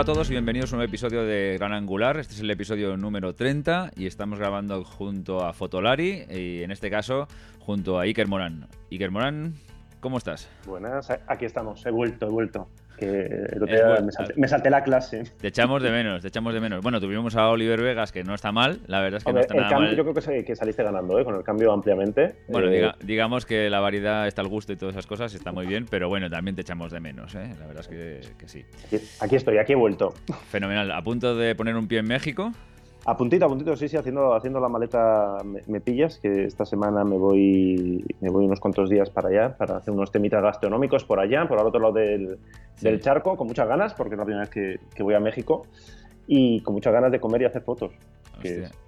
Hola a todos y bienvenidos a un nuevo episodio de Gran Angular. Este es el episodio número 30 y estamos grabando junto a Fotolari y en este caso junto a Iker Morán. Iker Morán, ¿cómo estás? Buenas, aquí estamos, he vuelto, he vuelto que me, salté, la clase. Te echamos de menos, te echamos de menos. Bueno, tuvimos a Oliver Vegas, que no está mal, la verdad es que no está nada mal. Yo creo que, que saliste ganando, ¿eh? con el cambio ampliamente. Bueno, eh, digamos que la variedad está al gusto y todas esas cosas, está muy bien, pero bueno, también te echamos de menos, ¿eh? la verdad es que, sí. aquí estoy, aquí he vuelto. Fenomenal, a punto de poner un pie en México. A puntito, a puntito, sí, sí, haciendo, haciendo la maleta me, pillas, que esta semana me voy, me voy unos cuantos días para allá, para hacer unos temitas gastronómicos por allá, por el otro lado del, del charco, con muchas ganas, porque es la primera vez que, que voy a México, y con muchas ganas de comer y hacer fotos.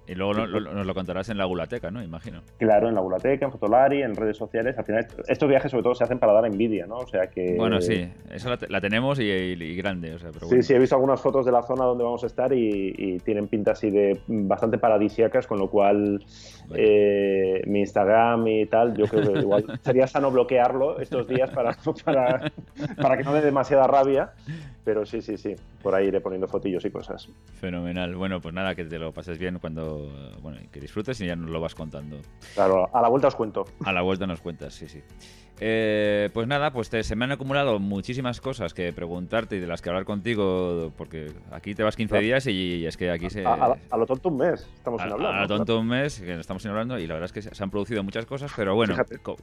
Y luego nos lo contarás en la Gulateca, ¿no? Imagino. Claro, en la Gulateca, en Fotolari, en redes sociales. Al final, estos viajes sobre todo se hacen para dar envidia, ¿no? O sea que... Bueno, sí, eso la, tenemos y, grande. Sí, sí, he visto algunas fotos de la zona donde vamos a estar y, tienen pinta así de bastante paradisíacas, con lo cual eh, mi Instagram y tal, yo creo que igual sería sano bloquearlo estos días para, para, para que no dé demasiada rabia. Pero sí, sí, sí, por ahí iré poniendo fotillos y cosas. Fenomenal. Bueno, pues nada, que te lo pases bien cuando, bueno, que disfrutes y ya nos lo vas contando. Claro, a la vuelta os cuento. A la vuelta nos cuentas, sí, sí. Eh, pues nada, pues se me han acumulado muchísimas cosas que preguntarte y de las que hablar contigo, porque aquí te vas 15 días y, es que aquí se... A, lo tonto un mes estamos sin hablar. A, lo tonto un mes que estamos sin hablando y la verdad es que se han producido muchas cosas, pero bueno,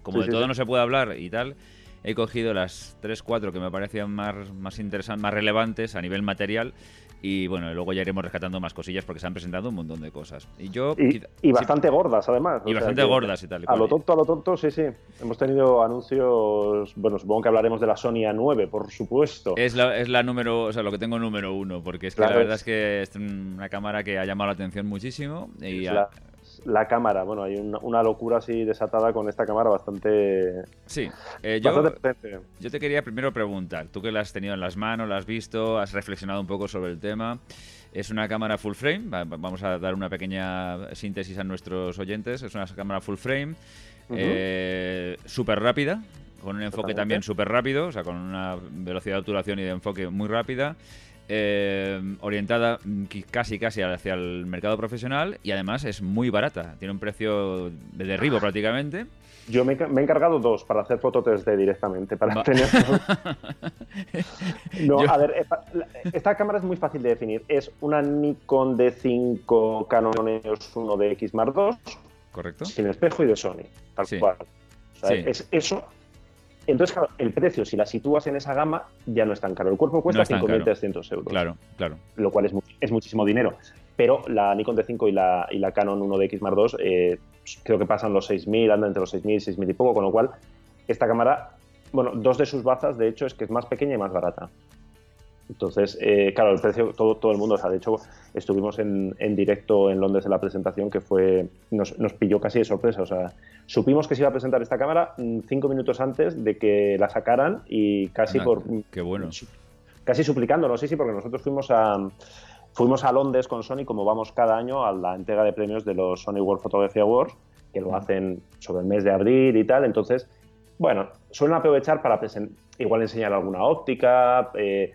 como de todo no se puede hablar y tal, he cogido las 3, 4 que me parecían más, más interesantes, más relevantes a nivel material y bueno, luego ya iremos rescatando más cosillas porque se han presentado un montón de cosas. Y yo y, bastante gordas además. Y bastante gordas y tal. a lo tonto, a lo tonto, sí, sí. Hemos tenido anuncios, bueno, supongo que hablaremos de la Sony A9, por supuesto. Es la, es la número, o sea, lo que tengo número uno, porque es que la verdad es que es una cámara que ha llamado la atención muchísimo y la cámara. Bueno, hay una, locura así desatada con esta cámara bastante. Sí, eh, yo, yo, te quería primero preguntar, tú que la has tenido en las manos, la has visto, has reflexionado un poco sobre el tema. Es una cámara full frame, vamos a dar una pequeña síntesis a nuestros oyentes. Es una cámara full frame, eh, súper rápida, con un enfoque también súper rápido, o sea, con una velocidad de obturación y de enfoque muy rápida. Eh, orientada casi casi hacia el mercado profesional y además es muy barata. Tiene un precio de derribo prácticamente. Yo me, he encargado dos para hacer foto 3D directamente, para tener... no, a ver, esta cámara es muy fácil de definir. Es una Nikon D5 Canon EOS 1 de X Mark II. Correcto. Sin espejo y de Sony, tal cual. Es eso entonces, claro, el precio, si la sitúas en esa gama, ya no es tan caro. El cuerpo cuesta 5.300 euros. Claro, claro. Lo cual es, es, muchísimo dinero. Pero la Nikon D5 y la, y la Canon 1DX Mark II eh, creo que pasan los 6.000, andan entre los 6.000 y 6.000 y poco, con lo cual esta cámara, bueno, dos de sus bazas, de hecho, es que es más pequeña y más barata. Entonces, eh, claro, el precio, todo, todo el mundo, o sea, de hecho, estuvimos en, directo en Londres en la presentación que fue, nos, pilló casi de sorpresa, o sea, supimos que se iba a presentar esta cámara mm, cinco minutos antes de que la sacaran y casi por... Qué bueno. Casi suplicándolo, sí, sí, porque nosotros fuimos a... Fuimos a Londres con Sony, como vamos cada año, a la entrega de premios de los Sony World Photography Awards, que lo hacen sobre el mes de abril y tal. Entonces, bueno, suelen aprovechar para igual enseñar alguna óptica, eh,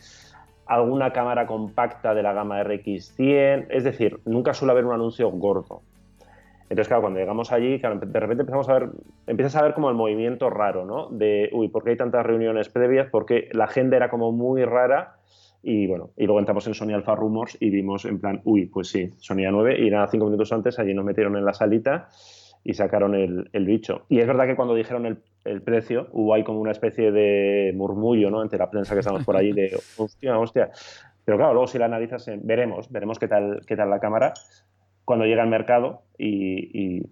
alguna cámara compacta de la gama RX100, es decir, nunca suele haber un anuncio gordo. Entonces, claro, cuando llegamos allí, de repente empezamos a ver, empiezas a ver como el movimiento raro, ¿no? De, uy, ¿por qué hay tantas reuniones previas? Porque la agenda era como muy rara y bueno, y luego entramos en Sony Alpha Rumors y vimos en plan, uy, pues sí, Sony A9 y nada, cinco minutos antes allí nos metieron en la salita y sacaron el, el bicho. Y es verdad que cuando dijeron el, el, precio, hubo ahí como una especie de murmullo, ¿no? Entre la prensa que estamos por allí de, hostia, hostia. Pero claro, luego si la analizas, eh, veremos, veremos qué tal, qué tal la cámara cuando llega al mercado y,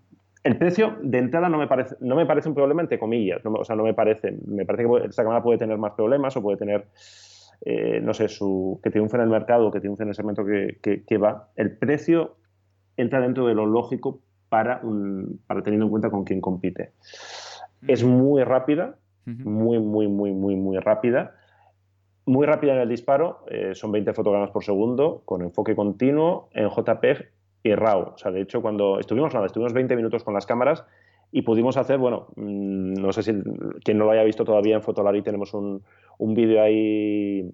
el precio de entrada no me parece, no me parece un problema entre comillas, no, o sea, no me parece, me parece que esta cámara puede tener más problemas o puede tener, eh, no sé, su, que triunfe en el mercado, que triunfe en el segmento que, que, que va. El precio entra dentro de lo lógico para, para teniendo en cuenta con quién compite. Es muy rápida, muy, muy, muy, muy, muy rápida. Muy rápida en el disparo, eh, son 20 fotogramas por segundo, con enfoque continuo en JPEG y RAW. O sea, de hecho, cuando estuvimos, nada, estuvimos 20 minutos con las cámaras y pudimos hacer, bueno, mm, no sé si quien no lo haya visto todavía en Fotolari tenemos un, un vídeo ahí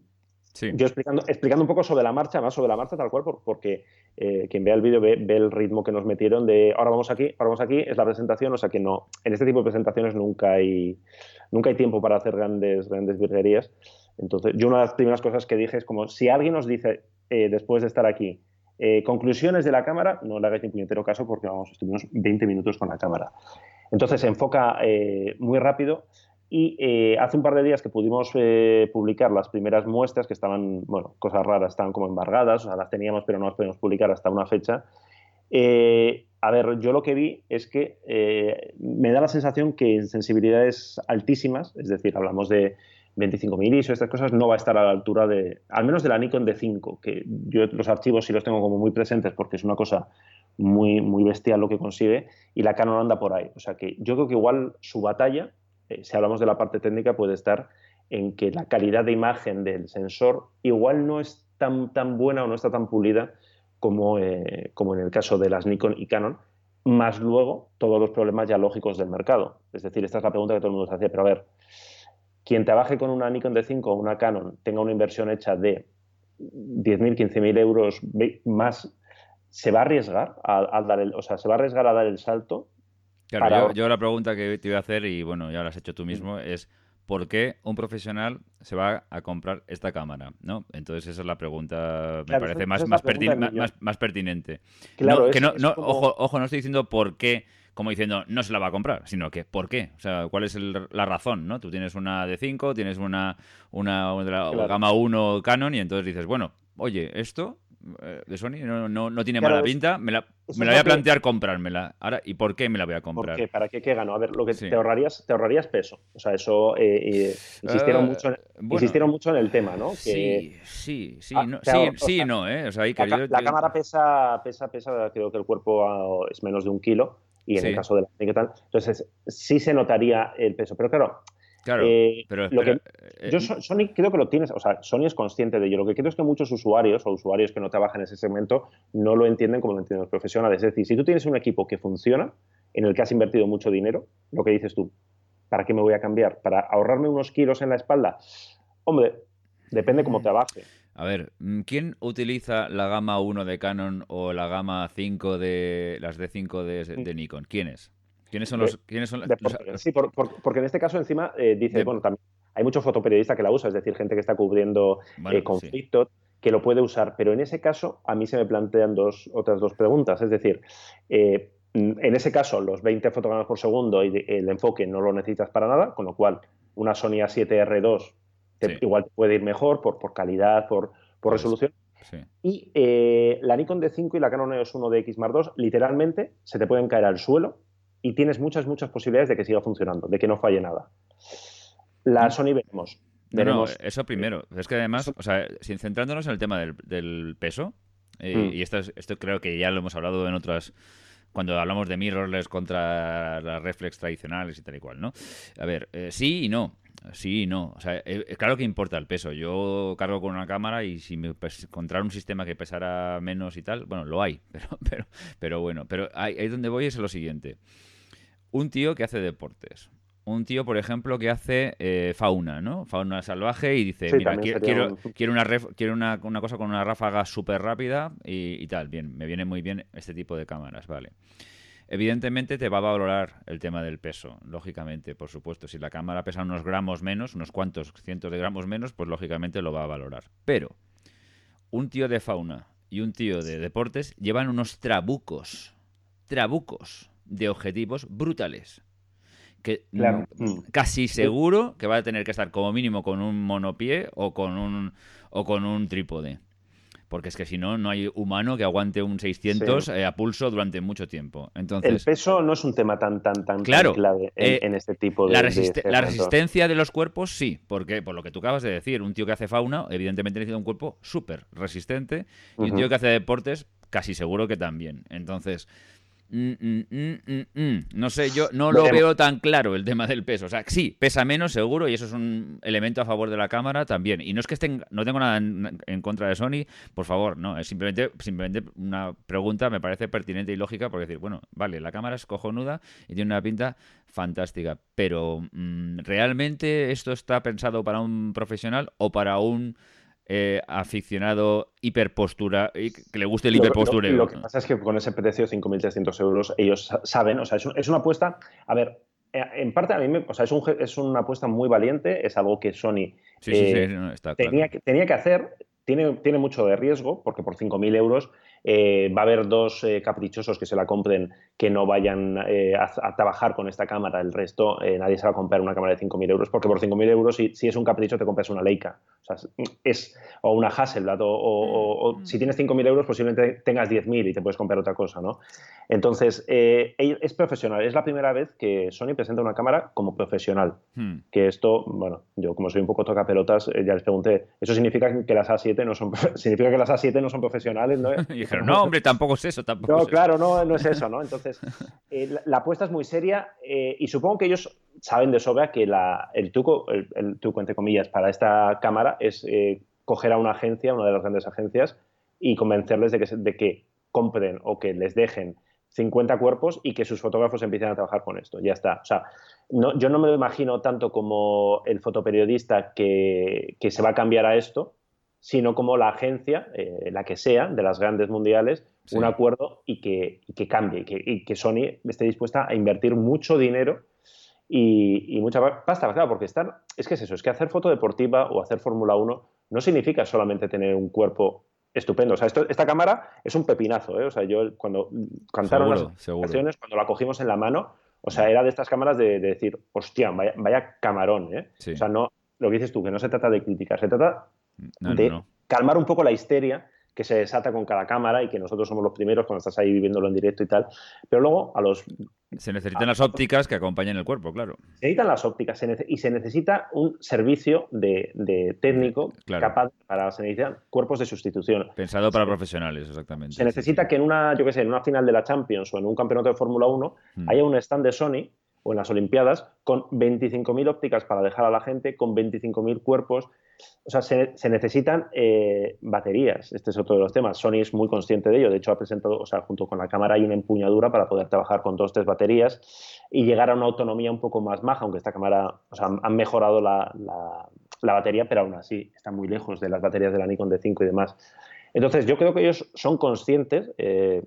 yo explicando, explicando un poco sobre la marcha, más sobre la marcha tal cual, porque eh, quien vea el vídeo ve, el ritmo que nos metieron de ahora vamos aquí, ahora vamos aquí, es la presentación, o sea que no, en este tipo de presentaciones nunca hay, nunca hay tiempo para hacer grandes, grandes virguerías. Entonces, yo una de las primeras cosas que dije es como, si alguien nos dice, eh, después de estar aquí, eh, conclusiones de la cámara, no le hagáis ni puñetero caso porque vamos, estuvimos 20 minutos con la cámara. Entonces se enfoca muy rápido y eh, hace un par de días que pudimos eh, publicar las primeras muestras que estaban, bueno, cosas raras, estaban como embargadas, o sea, las teníamos pero no las podíamos publicar hasta una fecha. Eh, a ver, yo lo que vi es que me da la sensación que en sensibilidades altísimas, es decir, hablamos de 25.000 ISO, estas cosas, no va a estar a la altura de, al menos de la Nikon D5, que yo los archivos sí los tengo como muy presentes porque es una cosa muy, muy bestial lo que consigue, y la Canon anda por ahí. O sea que yo creo que igual su batalla eh, si hablamos de la parte técnica, puede estar en que la calidad de imagen del sensor igual no es tan, tan buena o no está tan pulida como, eh, como en el caso de las Nikon y Canon, más luego todos los problemas ya lógicos del mercado. Es decir, esta es la pregunta que todo el mundo se hace, pero a ver, quien trabaje con una Nikon D5 o una Canon tenga una inversión hecha de 10.000, 15.000 euros más, ¿se va a arriesgar a, dar el, o sea, se va a arriesgar a dar el salto Claro, yo, la pregunta que te iba a hacer, y bueno, ya lo has hecho tú mismo, es ¿por qué un profesional se va a comprar esta cámara? ¿no? Entonces esa es la pregunta, me parece más, más, más, pertinente. Claro, que no, ojo, ojo, no estoy diciendo por qué, como diciendo no se la va a comprar, sino que ¿por qué? O sea, ¿cuál es la razón? ¿no? Tú tienes una de 5, tienes una, una, de la gama 1 Canon y entonces dices, bueno, oye, esto de Sony no, no, no tiene mala pinta, me la, me la voy a plantear comprármela. Ahora, ¿y por qué me la voy a comprar? ¿Por ¿Para qué? ¿Qué gano? A ver, lo que te, ahorrarías, te ahorrarías peso. O sea, eso eh, insistieron, eh, mucho, insistieron mucho en el tema, ¿no? sí, sí, sí, ah, no, sí, sí no, ¿eh? O sea, la, cámara pesa, pesa, pesa, creo que el cuerpo es menos de un kilo y en el caso de la y tal. Entonces, sí se notaría el peso. Pero claro, Claro, eh, pero, lo que, eh, yo Sony creo que lo tienes, o sea, Sony es consciente de ello. Lo que creo es que muchos usuarios o usuarios que no trabajan en ese segmento no lo entienden como lo entienden los profesionales. Es decir, si tú tienes un equipo que funciona, en el que has invertido mucho dinero, lo que dices tú, ¿para qué me voy a cambiar? ¿Para ahorrarme unos kilos en la espalda? Hombre, depende cómo mm. trabaje. A ver, mm, ¿quién utiliza la gama 1 de Canon o la gama 5 de las D5 de, de Nikon? ¿Quién es? ¿Quiénes son los.? ¿quiénes son Sí, porque en este caso encima eh, dice, bueno, también hay mucho fotoperiodista que la usa, es decir, gente que está cubriendo eh, conflictos. que lo puede usar, pero en ese caso a mí se me plantean dos, otras dos preguntas, es decir, eh, en ese caso los 20 fotogramas por segundo y el enfoque no lo necesitas para nada, con lo cual una Sony A7R2 igual te puede ir mejor por, por calidad, por, por pues, resolución. Y la Nikon D5 y la Canon EOS 1 DX Mark II literalmente se te pueden caer al suelo y tienes muchas, muchas posibilidades de que siga funcionando, de que no falle nada. La. Sony veremos. No, eso primero. Es que además, o sea, centrándonos en el tema del, peso, eh, mm. y esto, esto creo que ya lo hemos hablado en otras cuando hablamos de mirrorless contra las reflex tradicionales y tal y cual, ¿no? A ver, eh, sí y no. Sí y no. O sea, eh, claro que importa el peso. Yo cargo con una cámara y si me encontrar un sistema que pesara menos y tal, bueno, lo hay, pero, pero, pero bueno. Pero ahí, ahí donde voy es lo siguiente un tío que hace deportes. Un tío, por ejemplo, que hace eh, fauna, ¿no? Fauna salvaje y dice, mira, quiero, quiero, una, quiero una, cosa con una ráfaga súper rápida y, tal. Bien, me viene muy bien este tipo de cámaras, vale. Evidentemente te va a valorar el tema del peso, lógicamente, por supuesto. Si la cámara pesa unos gramos menos, unos cuantos cientos de gramos menos, pues lógicamente lo va a valorar. Pero un tío de fauna y un tío de deportes llevan unos trabucos. Trabucos de objetivos brutales. Que mm, mm. casi seguro que va a tener que estar como mínimo con un monopié o con un, o con un trípode. Porque es que si no, no hay humano que aguante un 600 eh, a pulso durante mucho tiempo. Entonces, el peso no es un tema tan tan tan, claro, clave eh, en, este tipo de... La, la resistencia de los cuerpos sí, porque por lo que tú acabas de decir, un tío que hace fauna evidentemente necesita un cuerpo súper resistente y un tío que hace deportes casi seguro que también. Entonces, Mm, mm, mm, no sé, yo no lo veo tan claro el tema del peso. O sea, sí, pesa menos seguro y eso es un elemento a favor de la cámara también. Y no es que estén, no tengo nada en, contra de Sony, por favor, no, es simplemente, simplemente una pregunta, me parece pertinente y lógica, porque decir, bueno, vale, la cámara es cojonuda y tiene una pinta fantástica, pero ¿realmente esto está pensado para un profesional o para un eh, aficionado hiperpostura, que le guste el hiperpostureo. Lo, que pasa es que con ese precio, 5.300 euros, ellos saben, o sea, es, una apuesta, a ver, eh, en parte a mí me, o sea, es, un, es una apuesta muy valiente, es algo que Sony tenía, tenía que hacer, tiene, tiene mucho de riesgo, porque por 5.000 euros eh, va a haber dos eh, caprichosos que se la compren que no vayan eh, a, trabajar con esta cámara. El resto, nadie se va a comprar una cámara de 5.000 euros, porque por 5.000 euros, si, si, es un capricho, te compras una Leica. O, sea, es, o una Hasselblad. O, mm. si tienes 5.000 euros, posiblemente tengas 10.000 y te puedes comprar otra cosa. ¿no? Entonces, es profesional. Es la primera vez que Sony presenta una cámara como profesional. Hmm. Que esto, bueno, yo como soy un poco toca pelotas, ya les pregunté, ¿eso significa que las A7 no son, significa que las A7 no son profesionales? ¿no? Pero no, hombre, tampoco es eso, tampoco. No, claro, no, no es eso, ¿no? Entonces, eh, la, apuesta es muy seria eh, y supongo que ellos saben de sobra que el truco, el, truco, entre comillas, para esta cámara es eh, coger a una agencia, una de las grandes agencias, y convencerles de que, de que compren o que les dejen 50 cuerpos y que sus fotógrafos empiecen a trabajar con esto. Ya está. O sea, yo no me lo imagino tanto como el fotoperiodista que, que se va a cambiar a esto, sino como la agencia, eh, la que sea, de las grandes mundiales, un acuerdo y que, que cambie, y que Sony esté dispuesta a invertir mucho dinero y, mucha pasta, claro, porque estar, es que es eso, es que hacer foto deportiva o hacer Fórmula 1 no significa solamente tener un cuerpo estupendo. O sea, esto, esta cámara es un pepinazo, ¿eh? O sea, yo cuando cantaron las canciones, cuando la cogimos en la mano, o sea, era de estas cámaras de, decir, hostia, vaya, camarón, ¿eh? O sea, no, lo que dices tú, que no se trata de crítica, se trata de calmar un poco la histeria que se desata con cada cámara y que nosotros somos los primeros cuando estás ahí viviéndolo en directo y tal. Pero luego a los... Se necesitan las ópticas que acompañen el cuerpo, claro. Se necesitan las ópticas y se necesita un servicio de, técnico capaz para... Se necesitan cuerpos de sustitución. Pensado para profesionales, exactamente. Se necesita que en una, yo qué sé, en una final de la Champions o en un campeonato de Fórmula 1 hmm. haya un stand de Sony o en las Olimpiadas con 25.000 ópticas para dejar a la gente, con 25.000 cuerpos o sea, se, necesitan eh, baterías. Este es otro de los temas. Sony es muy consciente de ello. De hecho, ha presentado, o sea, junto con la cámara hay una empuñadura para poder trabajar con dos, tres baterías y llegar a una autonomía un poco más baja, aunque esta cámara, o sea, han mejorado la, batería, pero aún así está muy lejos de las baterías de la Nikon D5 y demás. Entonces, yo creo que ellos son conscientes. Eh,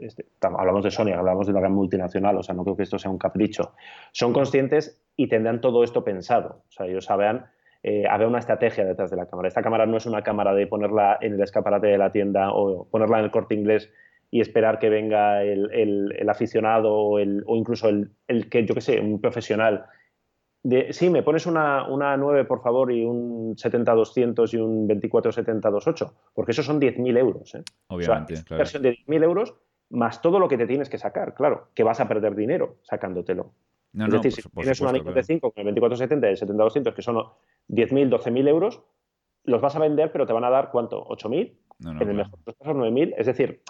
este, hablamos de Sony, hablamos de una gran multinacional, o sea, no creo que esto sea un capricho. Son conscientes y tendrán todo esto pensado. O sea, ellos saben eh, había una estrategia detrás de la cámara. Esta cámara no es una cámara de ponerla en el escaparate de la tienda o ponerla en el corte inglés y esperar que venga el, aficionado o, incluso el, que, yo qué sé, un profesional. De, sí, me pones una, una 9, por favor, y un 70-200 y un 24-70-28, porque esos son 10.000 euros. ¿eh? Obviamente. O sea, versión de 10.000 euros más todo lo que te tienes que sacar, claro, que vas a perder dinero sacándotelo. Es decir, si tienes una Nikon D5 con el 2470 y el 70-200, que son 10.000, 12.000 euros, los vas a vender, pero te van a dar ¿cuánto? ¿8.000? en el mejor de los casos, 9.000. Es decir,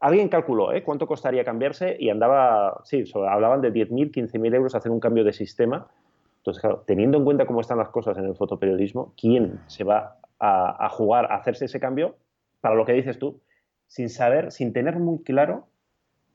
alguien calculó ¿eh? cuánto costaría cambiarse y andaba, sí, hablaban de 10.000, 15.000 euros hacer un cambio de sistema. Entonces, claro, teniendo en cuenta cómo están las cosas en el fotoperiodismo, ¿quién se va a, a jugar a hacerse ese cambio para lo que dices tú? Sin saber, sin tener muy claro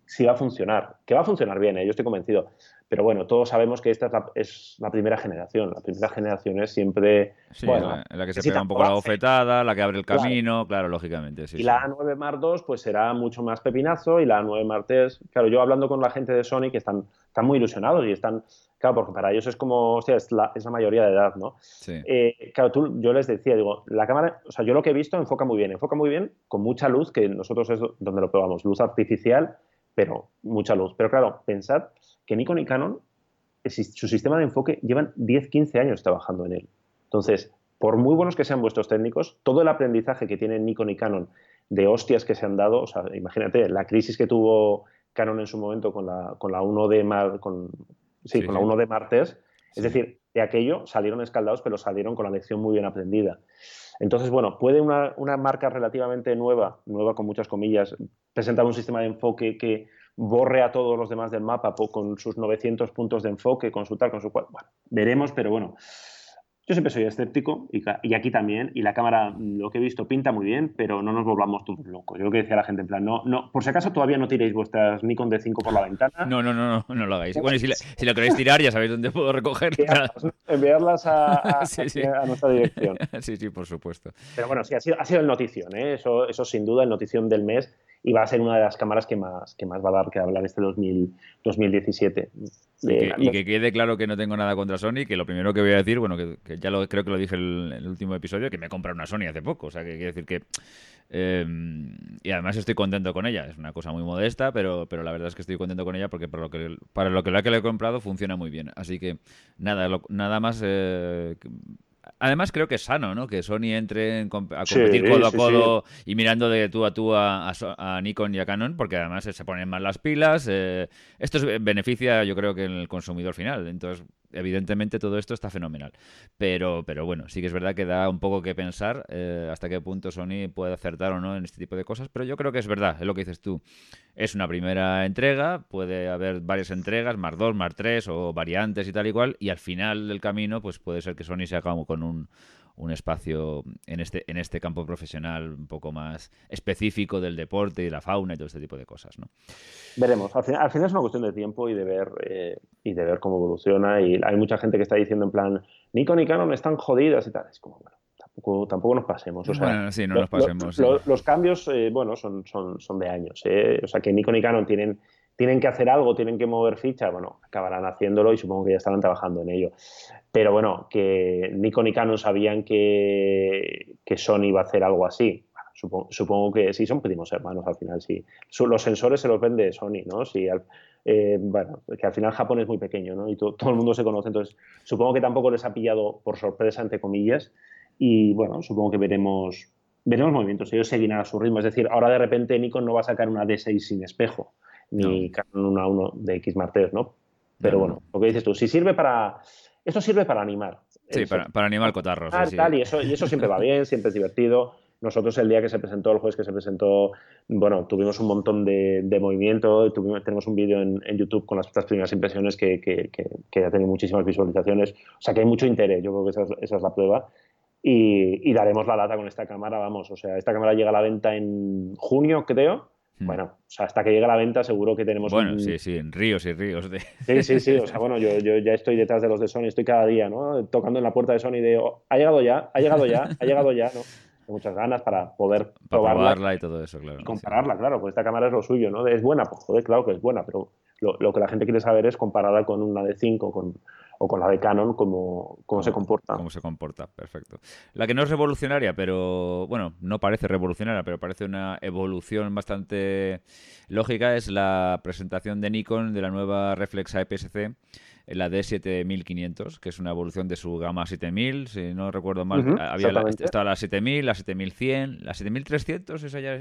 si va a funcionar. Que va a funcionar bien, ¿eh? yo estoy convencido. Pero bueno, todos sabemos que esta es la, primera generación. La primera generación es siempre. Sí, bueno, la, que se pega un poco la bofetada, la que abre el camino, claro, lógicamente. y la A9 Mark II, pues será mucho más pepinazo. Y la A9 Mark III, claro, yo hablando con la gente de Sony, que están, están muy ilusionados y están. Claro, porque para ellos es como, o sea, es la, es la mayoría de edad, ¿no? Sí. Eh, claro, tú, yo les decía, digo, la cámara, o sea, yo lo que he visto enfoca muy bien, enfoca muy bien con mucha luz, que nosotros es donde lo probamos, luz artificial, pero mucha luz. Pero claro, pensad que Nikon y Canon, su sistema de enfoque, llevan 10, 15 años trabajando en él. Entonces, por muy buenos que sean vuestros técnicos, todo el aprendizaje que tienen Nikon y Canon de hostias que se han dado, o sea, imagínate la crisis que tuvo Canon en su momento con la, con la 1D Mar, con, sí, con la 1D Martes, es decir, aquello salieron escaldados, pero salieron con la lección muy bien aprendida. Entonces, bueno, puede una, una marca relativamente nueva, nueva con muchas comillas, presentar un sistema de enfoque que borre a todos los demás del mapa con sus 900 puntos de enfoque, con su tal, con su cual. Bueno, veremos, pero bueno. Yo siempre soy escéptico y, aquí también, y la cámara, lo que he visto, pinta muy bien, pero no nos volvamos todos locos. Yo lo que decía la gente, en plan, no, no, por si acaso todavía no tiréis vuestras Nikon D5 por la ventana. No, no, no, no, no lo hagáis. Bueno, y si, lo queréis tirar, ya sabéis dónde puedo recoger. Enviarlas, a, nuestra dirección. Sí, sí, por supuesto. Pero bueno, sí, ha sido, ha sido el notición, ¿eh? eso, eso sin duda, el notición del mes y va a ser una de las cámaras que más, que más va a dar que hablar este 2017. y que quede claro que no tengo nada contra Sony, que lo primero que voy a decir, bueno, que, ya lo, creo que lo dije en el, último episodio, que me he comprado una Sony hace poco, o sea, que quiere decir que... Em, y además estoy contento con ella, es una cosa muy modesta, pero, pero la verdad es que estoy contento con ella porque para lo que, para lo que la que le he comprado funciona muy bien. Así que nada, nada más... Eh, Además, creo que es sano, ¿no? Que Sony entre a competir codo a codo y mirando de tú a tú a, Nikon y a Canon, porque además se ponen más las pilas. Eh, esto beneficia, yo creo que en el consumidor final. Entonces, evidentemente todo esto está fenomenal. Pero, pero bueno, sí que es verdad que da un poco que pensar eh, hasta qué punto Sony puede acertar o no en este tipo de cosas. Pero yo creo que es verdad, es lo que dices tú. Es una primera entrega, puede haber varias entregas, más dos, más tres o variantes y tal y cual. Y al final del camino, pues puede ser que Sony se haga con un un espacio en este, en este campo profesional un poco más específico del deporte y la fauna y todo este tipo de cosas. ¿no? Veremos. Al final, al final es una cuestión de tiempo y de ver eh, y de ver cómo evoluciona. Y hay mucha gente que está diciendo en plan, Nikon y Canon están jodidas y tal. Es como, bueno, tampoco, tampoco nos pasemos. O sea, bueno, sí, no nos pasemos. Los cambios, eh, bueno, son, son, son de años. ¿eh? O sea, que Nikon y Canon tienen tienen que hacer algo, tienen que mover ficha, bueno, acabarán haciéndolo y supongo que ya estarán trabajando en ello. Pero bueno, que Nikon y Canon sabían que, que Sony iba a hacer algo así. supongo, que sí, son primos hermanos al final, sí. Los sensores se los vende Sony, ¿no? Sí, eh, bueno, que al final Japón es muy pequeño, ¿no? Y todo el mundo se conoce, entonces supongo que tampoco les ha pillado por sorpresa, entre comillas, y bueno, supongo que veremos, veremos movimientos, ellos seguirán a su ritmo, es decir, ahora de repente Nikon no va a sacar una D6 sin espejo, ni Canon 1 a 1 de X Martes, ¿no? Pero bueno, lo que dices tú, si sirve para. Eso sirve para animar. Sí, para, para, animar cotarros. Tal, y, eso, y eso siempre va bien, siempre es divertido. Nosotros el día que se presentó, el jueves que se presentó, bueno, tuvimos un montón de, movimiento, tuvimos, tenemos un vídeo en, YouTube con las primeras impresiones que, que, que, ha tenido muchísimas visualizaciones, o sea que hay mucho interés, yo creo que esa es, esa es la prueba. Y, y, daremos la lata con esta cámara, vamos, o sea, esta cámara llega a la venta en junio, creo. Bueno, o sea, hasta que llegue la venta seguro que tenemos... Bueno, sí, sí, en ríos y ríos de... Sí, sí, sí, o sea, bueno, yo, yo, ya estoy detrás de los de Sony, estoy cada día, ¿no? Tocando en la puerta de Sony de, oh, ha llegado ya, ha llegado ya, ha llegado ya, ¿no? Tengo muchas ganas para poder probarla. y todo eso, claro. compararla, claro, pues esta cámara es lo suyo, ¿no? Es buena, pues joder, claro que es buena, pero lo, lo que la gente quiere saber es compararla con una de 5, con o con la de Canon, cómo, cómo se comporta. Cómo se comporta, perfecto. La que no es revolucionaria, pero bueno, no parece revolucionaria, pero parece una evolución bastante lógica, es la presentación de Nikon de la nueva Reflex APS-C la D7500, que es una evolución de su gama 7000, si no recuerdo mal. había la, estaba la 7000, la 7100, la 7300, esa ya,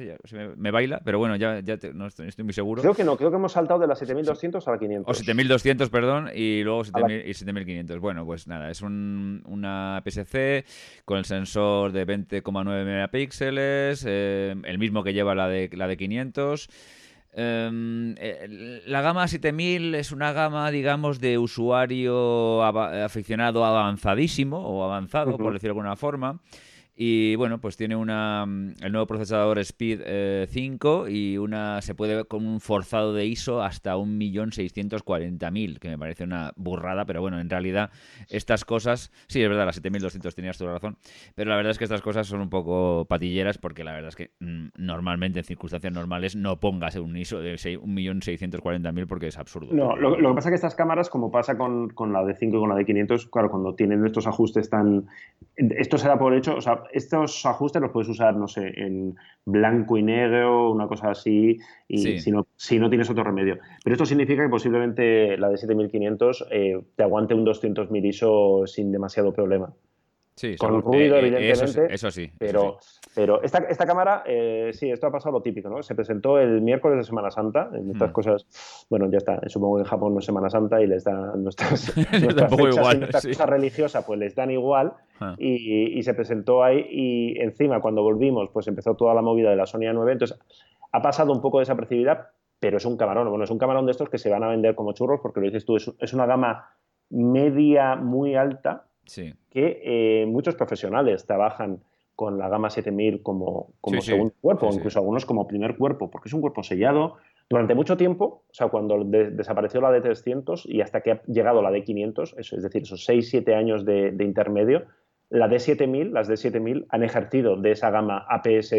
me, baila, pero bueno, ya, ya no estoy, muy seguro. Creo que no, creo que hemos saltado de la 7200 a la 500. O 7200, perdón, y luego 7500. Bueno, pues nada, es un, una PSC con el sensor de 20,9 megapíxeles, eh, el mismo que lleva la de, la de 500. Em, eh, la gama 7000 es una gama, digamos, de usuario aficionado avanzadísimo o avanzado, por decirlo de alguna forma. Y bueno, pues tiene una, mm, el nuevo procesador Speed 5 eh, y una se puede ver con un forzado de ISO hasta 1.640.000, que me parece una burrada, pero bueno, en realidad estas cosas, sí, es verdad, las 7.200 tenías toda la razón, pero la verdad es que estas cosas son un poco patilleras porque la verdad es que mm, normalmente en circunstancias normales no pongas un ISO de 1.640.000 porque es absurdo. No, lo, que pasa es que estas cámaras, como pasa con, con la de 5 y con la de 500, claro, cuando tienen estos ajustes tan... Esto se da por hecho, o sea, estos ajustes los puedes usar, no sé, en blanco y negro, una cosa así, y si, no, si no tienes otro remedio. Pero esto significa que posiblemente la de 7500 eh, te aguante un 200.000 ISO sin demasiado problema. Sí, con ruido, eh, eh, evidentemente. Eso, sí. Pero, pero esta, esta cámara, eh, sí, esto ha pasado lo típico, ¿no? Se presentó el miércoles de Semana Santa. En estas mm. cosas, bueno, ya está. Supongo que en Japón no es Semana Santa y les dan nuestras, nuestras fechas igual, nuestra cosa religiosa, pues les dan igual. Ah. Y, y, se presentó ahí. Y encima, cuando volvimos, pues empezó toda la movida de la Sony A9. Entonces, ha pasado un poco desapercibida, pero es un camarón. Bueno, es un camarón de estos que se van a vender como churros, porque lo dices tú, es, es una gama media muy alta que eh, muchos profesionales trabajan con la gama 7000 como, como segundo cuerpo, incluso algunos como primer cuerpo, porque es un cuerpo sellado. Durante mucho tiempo, o sea, cuando desapareció la D300 y hasta que ha llegado la D500, eso, es decir, esos 6-7 años de, de, intermedio, la D7000, las D7000 han ejercido de esa gama APS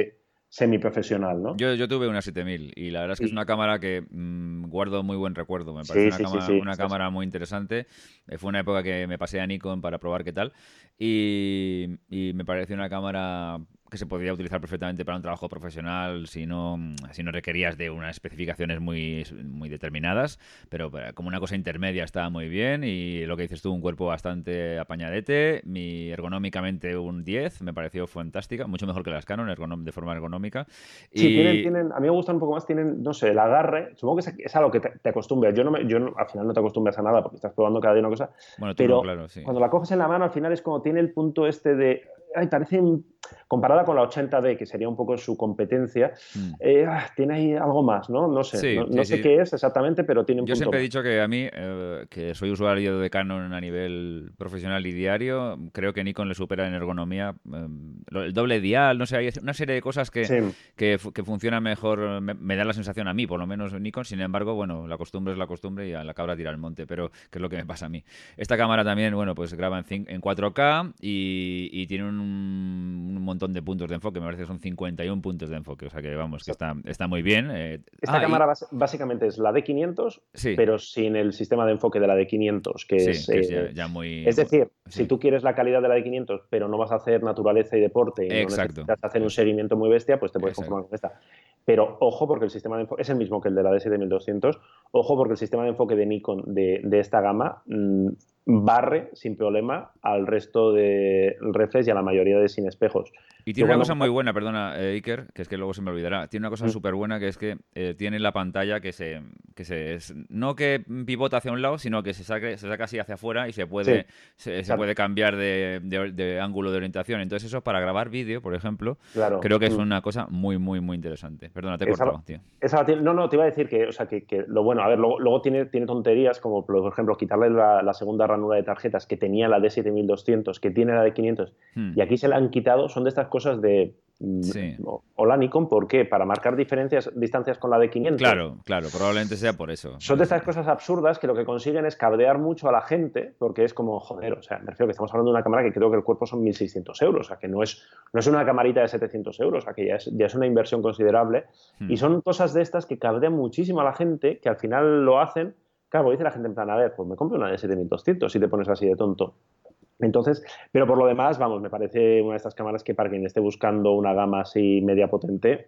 semiprofesional, ¿no? Yo, yo tuve una 7000 y la verdad es que es una cámara que mm, guardo muy buen recuerdo. Me parece una, cámara, muy interesante. Eh, fue una época que me pasé a Nikon para probar qué tal y, y me pareció una cámara que se podría utilizar perfectamente para un trabajo profesional si no, si no requerías de unas especificaciones muy, muy determinadas, pero como una cosa intermedia estaba muy bien y lo que dices tú, un cuerpo bastante apañadete, mi ergonómicamente un 10, me pareció fantástica, mucho mejor que las Canon de forma ergonómica. Sí, tienen, tienen, a mí me gustan un poco más, tienen, no sé, el agarre, supongo que es, algo que te, acostumbras, yo, no me, yo al final no te acostumbras a nada porque estás probando cada día una cosa, pero cuando la coges en la mano al final es como tiene el punto este de ay, parece, comparada con la 80D, que sería un poco su competencia, mm. eh, tiene ahí algo más, ¿no? No sé, no, sé qué es exactamente, pero tiene un Yo siempre he dicho que a mí, eh, que soy usuario de Canon a nivel profesional y diario, creo que Nikon le supera en ergonomía. Eh, el doble dial, no sé, hay una serie de cosas que, que, funcionan mejor, me, da la sensación a mí, por lo menos Nikon, sin embargo, bueno, la costumbre es la costumbre y a la cabra tira el monte, pero que es lo que me pasa a mí. Esta cámara también, bueno, pues graba en, en 4K y, y tiene un un, montón de puntos de enfoque, me parece que son 51 puntos de enfoque, o sea que vamos, que está, está muy bien. Eh. Esta ah, cámara básicamente es la D500, pero sin el sistema de enfoque de la D500, que es... Eh, ya, muy... Es decir, si tú quieres la calidad de la D500, pero no vas a hacer naturaleza y deporte y no necesitas hacer un seguimiento muy bestia, pues te puedes conformar con esta. Pero ojo porque el sistema de enfoque es el mismo que el de la D7200, ojo porque el sistema de enfoque de Nikon de, de esta gama mm, barre sin problema al resto de reflex y a la mayoría de sin espejos. Y tiene una cosa muy buena, perdona, eh, Iker, que es que luego se me olvidará. Tiene una cosa mm. súper buena que es que eh, tiene la pantalla que se. Que se no que pivota hacia un lado, sino que se, saque, se saca así hacia afuera y se puede, se, puede cambiar de, ángulo de orientación. Entonces, eso para grabar vídeo, por ejemplo, creo que es mm. una cosa muy, muy, muy interesante. Perdona, te he cortado, tío. no, no, te iba a decir que, o sea, que, lo bueno, a ver, luego, tiene, tiene tonterías como, por ejemplo, quitarle la, segunda ranura de tarjetas que tenía la de 7200, que tiene la de 500, hmm. y aquí se la han quitado. Son de estas cosas de sí. Hola Nikon, ¿por qué? Para marcar diferencias, distancias con la de 500. Claro, claro, probablemente sea por eso. Son de estas cosas absurdas que lo que consiguen es cabrear mucho a la gente, porque es como, joder, o sea, me refiero que estamos hablando de una cámara que creo que el cuerpo son 1.600 euros, o sea, que no es, no es una camarita de 700 euros, o sea, que ya es, ya es una inversión considerable. Y hmm. son cosas de estas que cabrean muchísimo a la gente, que al final lo hacen. Claro, dice la gente en plan, a ver, pues me compro una de 7200 si te pones así de tonto. Entonces, pero por lo demás, vamos, me parece una de estas cámaras que para quien esté buscando una gama así media potente,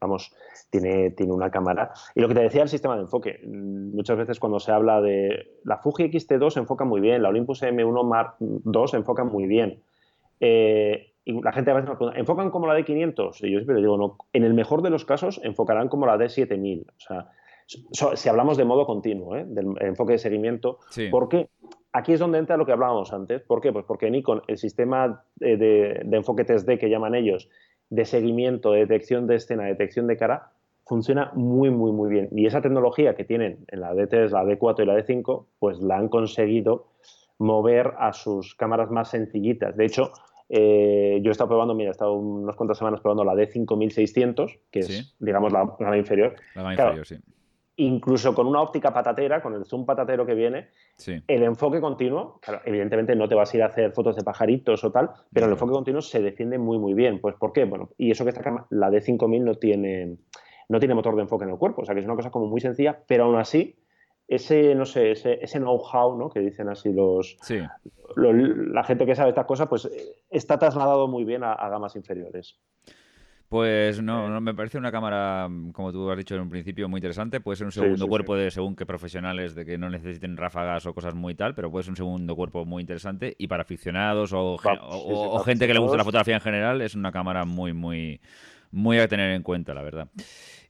vamos, tiene, tiene una cámara. Y lo que te decía el sistema de enfoque, mm, muchas veces cuando se habla de la Fuji X-T2 enfoca muy bien, la Olympus M1 Mark II enfoca muy bien. Eh, y la gente a veces me pregunta, ¿enfocan como la D500? Y yo siempre digo, no, en el mejor de los casos enfocarán como la D7000. O sea, si hablamos de modo continuo, ¿eh? del enfoque de seguimiento, sí. porque aquí es donde entra lo que hablábamos antes. ¿Por qué? Pues porque Nikon, el sistema de, de, enfoque 3D que llaman ellos, de seguimiento, de detección de escena, detección de cara, funciona muy, muy, muy bien. Y esa tecnología que tienen en la D3, la D4 y la D5, pues la han conseguido mover a sus cámaras más sencillitas. De hecho, eh, yo he estado probando, mira, he estado unas cuantas semanas probando la D5600, que es, digamos, la gama inferior. La gama inferior, sí incluso con una óptica patatera, con el zoom patatero que viene, el enfoque continuo, claro, evidentemente no te vas a ir a hacer fotos de pajaritos o tal, pero el enfoque continuo se defiende muy, muy bien. Pues ¿por qué? Bueno, y eso que esta cámara, la D5000 no tiene, no tiene motor de enfoque en el cuerpo, o sea que es una cosa como muy sencilla, pero aún así, ese, no sé, ese, ese know-how, ¿no? Que dicen así los, la gente que sabe estas cosas, pues está trasladado muy bien a gamas inferiores. Pues no, no, me parece una cámara, como tú has dicho en un principio, muy interesante. Puede ser un segundo cuerpo de según qué profesionales, de que no necesiten ráfagas o cosas muy tal, pero puede ser un segundo cuerpo muy interesante. Y para aficionados o, gente que le gusta la fotografía en general, es una cámara muy, muy, muy a tener en cuenta, la verdad.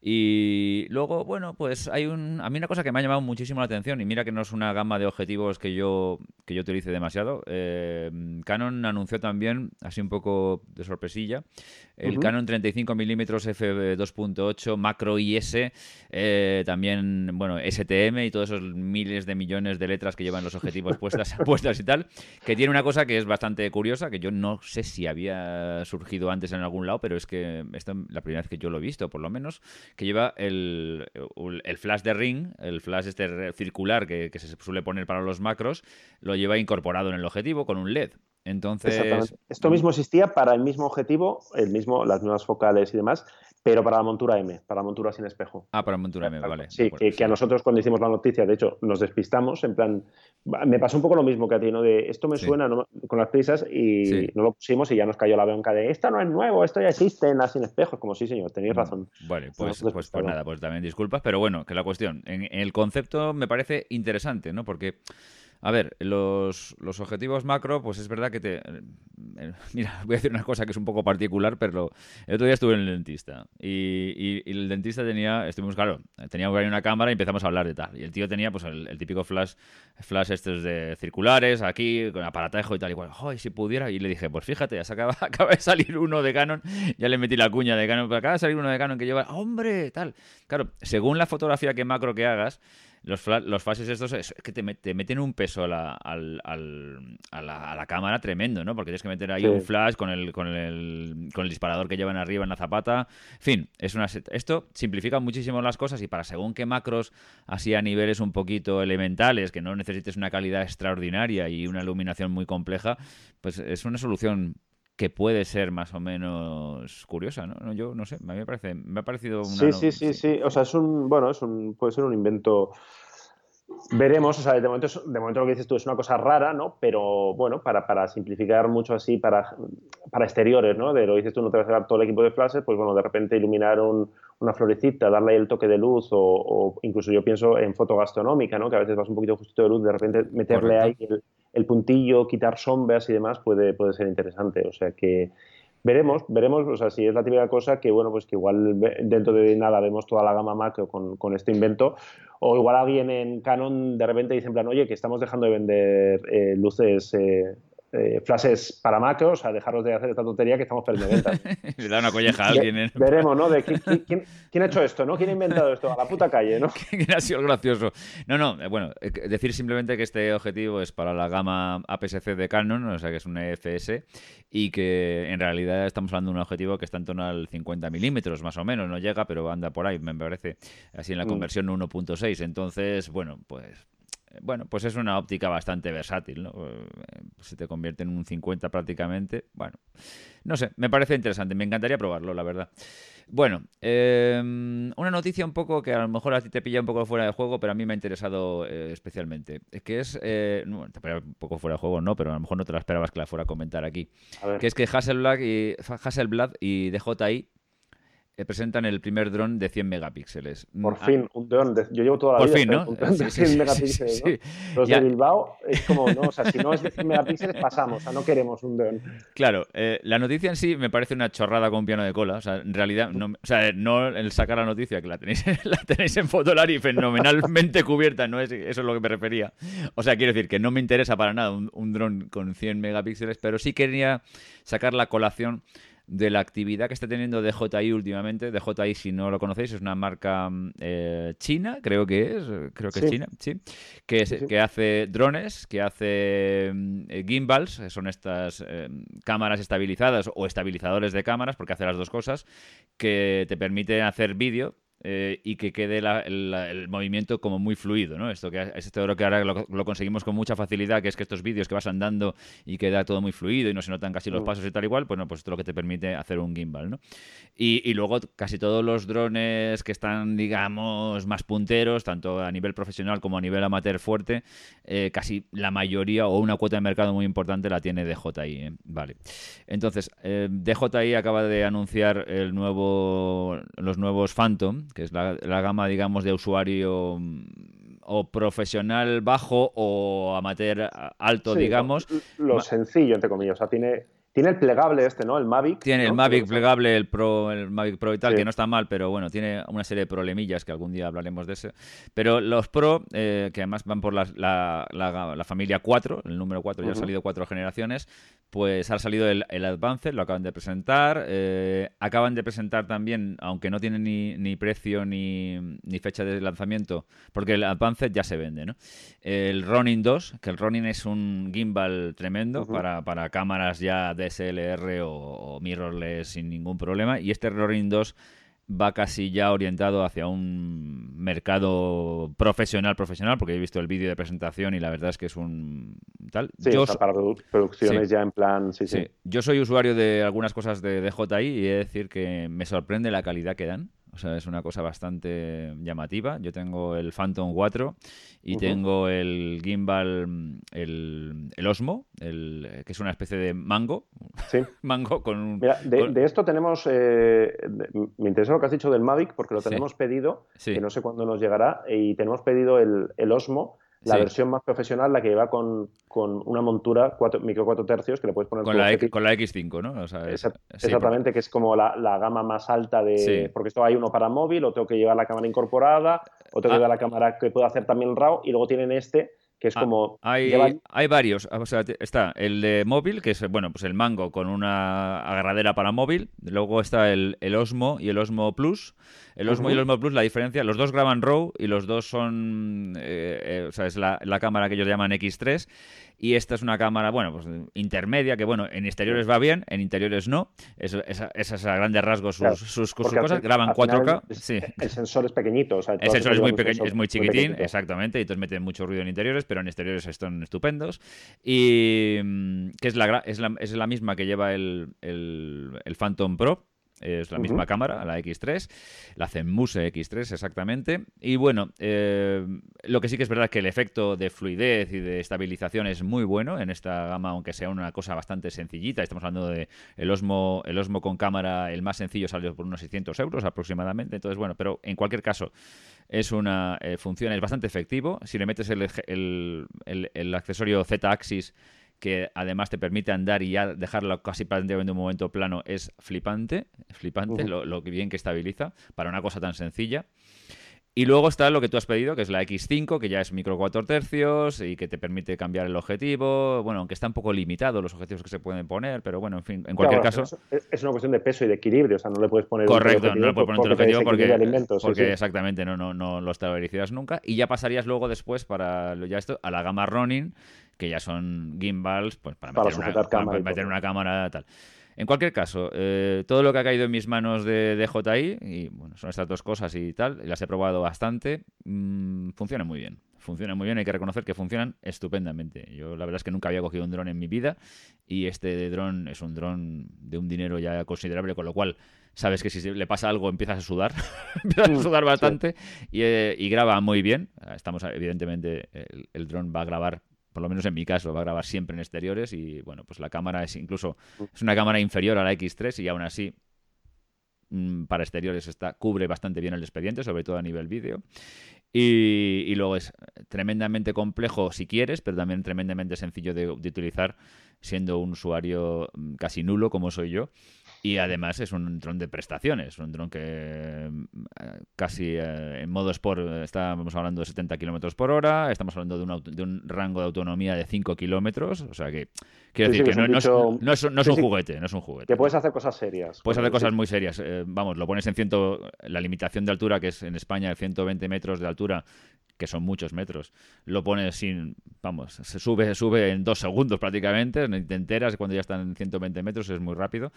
Y luego, bueno, pues hay un... A mí una cosa que me ha llamado muchísimo la atención, y mira que no es una gama de objetivos que yo, que yo utilice demasiado, eh, Canon anunció también, así un poco de sorpresilla, el Canon 35 mm f2.8 macro IS, eh, también, bueno, STM y todos esos miles de millones de letras que llevan los objetivos puestas, puestas y tal, que tiene una cosa que es bastante curiosa, que yo no sé si había surgido antes en algún lado, pero es que esta es la primera vez que yo lo he visto, por lo menos, que lleva el, el flash de ring, el flash este circular que, que se suele poner para los macros, lo lleva incorporado en el objetivo con un LED. Entonces. Esto mismo existía para el mismo objetivo, el mismo, las nuevas focales y demás, pero para la montura M, para la montura sin espejo. Ah, para la montura M, vale. Sí, que, a nosotros cuando hicimos la noticia, de hecho, nos despistamos, en plan, me pasó un poco lo mismo que a ti, ¿no? De esto me suena con las prisas y no lo pusimos y ya nos cayó la bronca de esto no es nuevo, esto ya existe en las sin espejos, como sí, señor, tenéis mm, razón. Vale, pues, pues, pues, nada, pues también disculpas, pero bueno, que la cuestión, en el concepto me parece interesante, ¿no? Porque a ver, los, objetivos macro, pues es verdad que te... Eh, mira, voy a decir una cosa que es un poco particular, pero el otro día estuve en el dentista y, el dentista tenía, estuvimos, claro, tenía una cámara y empezamos a hablar de tal. Y el tío tenía pues el, típico flash, flash estos de circulares, aquí, con aparatejo y tal, igual. ¡Ay, si pudiera! Y le dije, pues fíjate, ya acaba, acaba de salir uno de Canon, ya le metí la cuña de Canon, pero acaba de salir uno de Canon que lleva, ¡hombre! Tal. Claro, según la fotografía que macro que hagas, los, los fases estos es que te, meten un peso a la, a, la, cámara tremendo, ¿no? Porque tienes que meter ahí un flash con el, con, el, con el disparador que llevan arriba en la zapata. En fin, es una, esto simplifica muchísimo las cosas y para según qué macros, así a niveles un poquito elementales, que no necesites una calidad extraordinaria y una iluminación muy compleja, pues es una solución que puede ser más o menos curiosa, ¿no? Yo no sé, a mí me parece, me ha parecido una... Sí, sí, sí, sí, o sea, es un, bueno, es un, puede ser un invento... Veremos, o sea, de momento, de momento lo que dices tú es una cosa rara, ¿no? Pero bueno, para, para simplificar mucho así para, para exteriores, ¿no? De lo que dices tú, no te vas a dar todo el equipo de flashes, pues bueno, de repente iluminar una florecita, darle el toque de luz o, incluso yo pienso en foto gastronómica, ¿no? Que a veces vas un poquito justito de luz, de repente meterle ahí el, el puntillo, quitar sombras y demás puede, puede ser interesante. O sea que veremos, veremos, o sea, si es la típica cosa que, bueno, pues que igual dentro de nada vemos toda la gama macro con, con este invento, o igual alguien en Canon de repente dice en plan, oye, que estamos dejando de vender eh, luces eh, eh, flashes para macros, o sea, dejaros de hacer esta tontería que estamos perdiendo ventas. Le da una colleja a alguien. ¿eh? Veremos, ¿no? De quién, ha hecho esto, ¿no? ¿Quién ha inventado esto? A la puta calle, ¿no? ¿Quién ha sido gracioso? No, no, eh, bueno, decir simplemente que este objetivo es para la gama APS-C de Canon, o sea, que es un EFS, y que en realidad estamos hablando de un objetivo que está en torno al 50 milímetros, más o menos, no llega, pero anda por ahí, me parece, así en la mm. conversión 1.6. Entonces, bueno, pues bueno, pues es una óptica bastante versátil, ¿no? Eh, se te convierte en un 50 prácticamente. Bueno, no sé, me parece interesante, me encantaría probarlo, la verdad. Bueno, em, una noticia un poco que a lo mejor a ti te pilla un poco fuera de juego, pero a mí me ha interesado eh, especialmente. Que es, eh, te pilla un poco fuera de juego, no, pero a lo mejor no te la esperabas que la fuera a comentar aquí. Que es que Hasselblad y, Hasselblad y DJI presentan el primer dron de 100 megapíxeles. Por mm, fin, un dron. De, yo llevo toda la Por vida fin, ¿no? un dron de 100 megapíxeles. ¿no? Los de Bilbao es como, no, o sea, si no es de 100 megapíxeles, pasamos, o sea, no queremos un dron. Claro, eh, la noticia en sí me parece una chorrada con piano de cola. O sea, en realidad, no, o sea, no el sacar la noticia, que la tenéis, la tenéis en Fotolari fenomenalmente cubierta, no es eso es lo que me refería. O sea, quiero decir que no me interesa para nada un, un dron con 100 megapíxeles, pero sí quería sacar la colación de la actividad que está teniendo DJI últimamente. DJI, si no lo conocéis, es una marca mm, eh, china, creo que es, creo que es china, sí, que, que hace drones, que hace mm, eh, gimbals, son estas eh, cámaras estabilizadas o estabilizadores de cámaras, porque hace las dos cosas, que te permiten hacer vídeo eh, y que quede el, movimiento como muy fluido, ¿no? Esto que es esto que ahora lo, conseguimos con mucha facilidad, que es que estos vídeos que vas andando y queda todo muy fluido y no se notan casi los mm. pasos y tal igual, pues no, pues esto es lo que te permite hacer un gimbal, ¿no? Y, luego casi todos los drones que están, digamos, más punteros, tanto a nivel profesional como a nivel amateur fuerte, eh, casi la mayoría o una cuota de mercado muy importante la tiene DJI, ¿eh? Vale. Entonces, DJI acaba de anunciar el nuevo, los nuevos Phantom, que es la, gama, digamos, de usuario mm, o profesional bajo o amateur alto, digamos. Lo, sencillo, entre comillas. O sea, tiene Tiene el plegable este, ¿no? El Mavic. Tiene el Mavic plegable, el Pro, el Mavic Pro y tal, que no está mal, pero bueno, tiene una serie de problemillas que algún día hablaremos de ese. Pero los Pro, eh, que además van por la, la, familia 4, el número 4, ya ha salido cuatro generaciones, pues ha salido el, el Advanced, lo acaban de presentar. Eh, acaban de presentar también, aunque no tiene ni, ni precio ni, ni, fecha de lanzamiento, porque el Advanced ya se vende, ¿no? El Ronin 2, que el Ronin es un gimbal tremendo para, para cámaras ya de DSLR o, mirrorless sin ningún problema. Y este Ronin 2 va casi ya orientado hacia un mercado profesional, profesional, porque he visto el vídeo de presentación y la verdad es que es un tal. Sí, para producciones ya en plan, sí, sí, Yo soy usuario de algunas cosas de DJI y he de decir que me sorprende la calidad que dan. O sea, es una cosa bastante llamativa. Yo tengo el Phantom 4 y tengo el gimbal, el, Osmo, el, que es una especie de mango. Sí. mango con un... Mira, de, esto tenemos... Eh, me interesa lo que has dicho del Mavic porque lo tenemos pedido, que no sé cuándo nos llegará, y tenemos pedido el, el Osmo la versión más profesional, la que lleva con, una montura cuatro, micro 4 tercios que le puedes poner con, la, con la X5, ¿no? exactamente, que es como la, gama más alta de. Porque esto hay uno para móvil, o tengo que llevar la cámara incorporada, o tengo que ah. llevar la cámara que puede hacer también el RAW, y luego tienen este que es ah, como... hay, hay, varios. O sea, está el de móvil, que es bueno, pues el mango con una agarradera para móvil. Luego está el, el Osmo y el Osmo Plus. El Osmo y el Osmo Plus, la diferencia, los dos graban RAW y los dos son... Eh, eh, o sea, es la, la, cámara que ellos llaman X3 y esta es una cámara, bueno, pues intermedia, que bueno, en exteriores va bien, en interiores no. Esa, es a grandes rasgos sus, cosas. Graban 4K. sí. El sensor es pequeñito. el sensor es muy pequeño, es muy chiquitín, exactamente, y entonces meten mucho ruido en interiores, pero en exteriores están estupendos. Y mm, que es la, es la, es la misma que lleva el, el, el Phantom Pro es la misma cámara, la X3, la Zenmuse X3 exactamente. Y bueno, eh, lo que sí que es verdad es que el efecto de fluidez y de estabilización es muy bueno en esta gama, aunque sea una cosa bastante sencillita. Estamos hablando de el Osmo, el Osmo con cámara, el más sencillo salió por unos 600 euros aproximadamente. Entonces, bueno, pero en cualquier caso es una eh, función, es bastante efectivo. Si le metes el, el, el, el accesorio Z-Axis que además te permite andar y ya dejarlo casi prácticamente un momento plano, es flipante, flipante lo, lo bien que estabiliza para una cosa tan sencilla. Y luego está lo que tú has pedido, que es la X5, que ya es micro 4 tercios y que te permite cambiar el objetivo. Bueno, aunque está un poco limitado los objetivos que se pueden poner, pero bueno, en fin, en cualquier caso. Es una cuestión de peso y de equilibrio, o sea, no le puedes poner. Correcto, no le puedes poner un objetivo porque, porque exactamente no, no, no lo estabilizarás nunca. Y ya pasarías luego después para ya esto a la gama Ronin, que ya son gimbals, pues para, meter, una, para meter una cámara tal. En cualquier caso, eh, todo lo que ha caído en mis manos de, DJI, y bueno, son estas dos cosas y tal, y las he probado bastante, mmm, funcionan muy bien. Funcionan muy bien, hay que reconocer que funcionan estupendamente. Yo la verdad es que nunca había cogido un dron en mi vida y este dron es un dron de un dinero ya considerable, con lo cual sabes que si le pasa algo empiezas a sudar, empiezas a mm, sudar bastante eh, y, graba muy bien. Estamos, evidentemente, el, el dron va a grabar por lo menos en mi caso, va a grabar siempre en exteriores y bueno, pues la cámara es incluso es una cámara inferior a la X3 y aún así mm, para exteriores está, cubre bastante bien el expediente, sobre todo a nivel vídeo. Y, luego es tremendamente complejo si quieres, pero también tremendamente sencillo de, de utilizar siendo un usuario mm, casi nulo como soy yo. Y además es un dron de prestaciones, un dron que eh, casi eh, en modo sport estamos hablando de 70 kilómetros por hora, estamos hablando de un, de un, rango de autonomía de 5 kilómetros, o sea que quiero decir que, no, es, un juguete, no es un juguete. Que puedes hacer cosas serias. Puedes hacer cosas muy serias. Eh, vamos, lo pones en ciento, la limitación de altura, que es en España de 120 metros de altura, que son muchos metros, lo pones sin, vamos, se sube, sube en dos segundos prácticamente, te enteras cuando ya están en 120 metros, es muy rápido.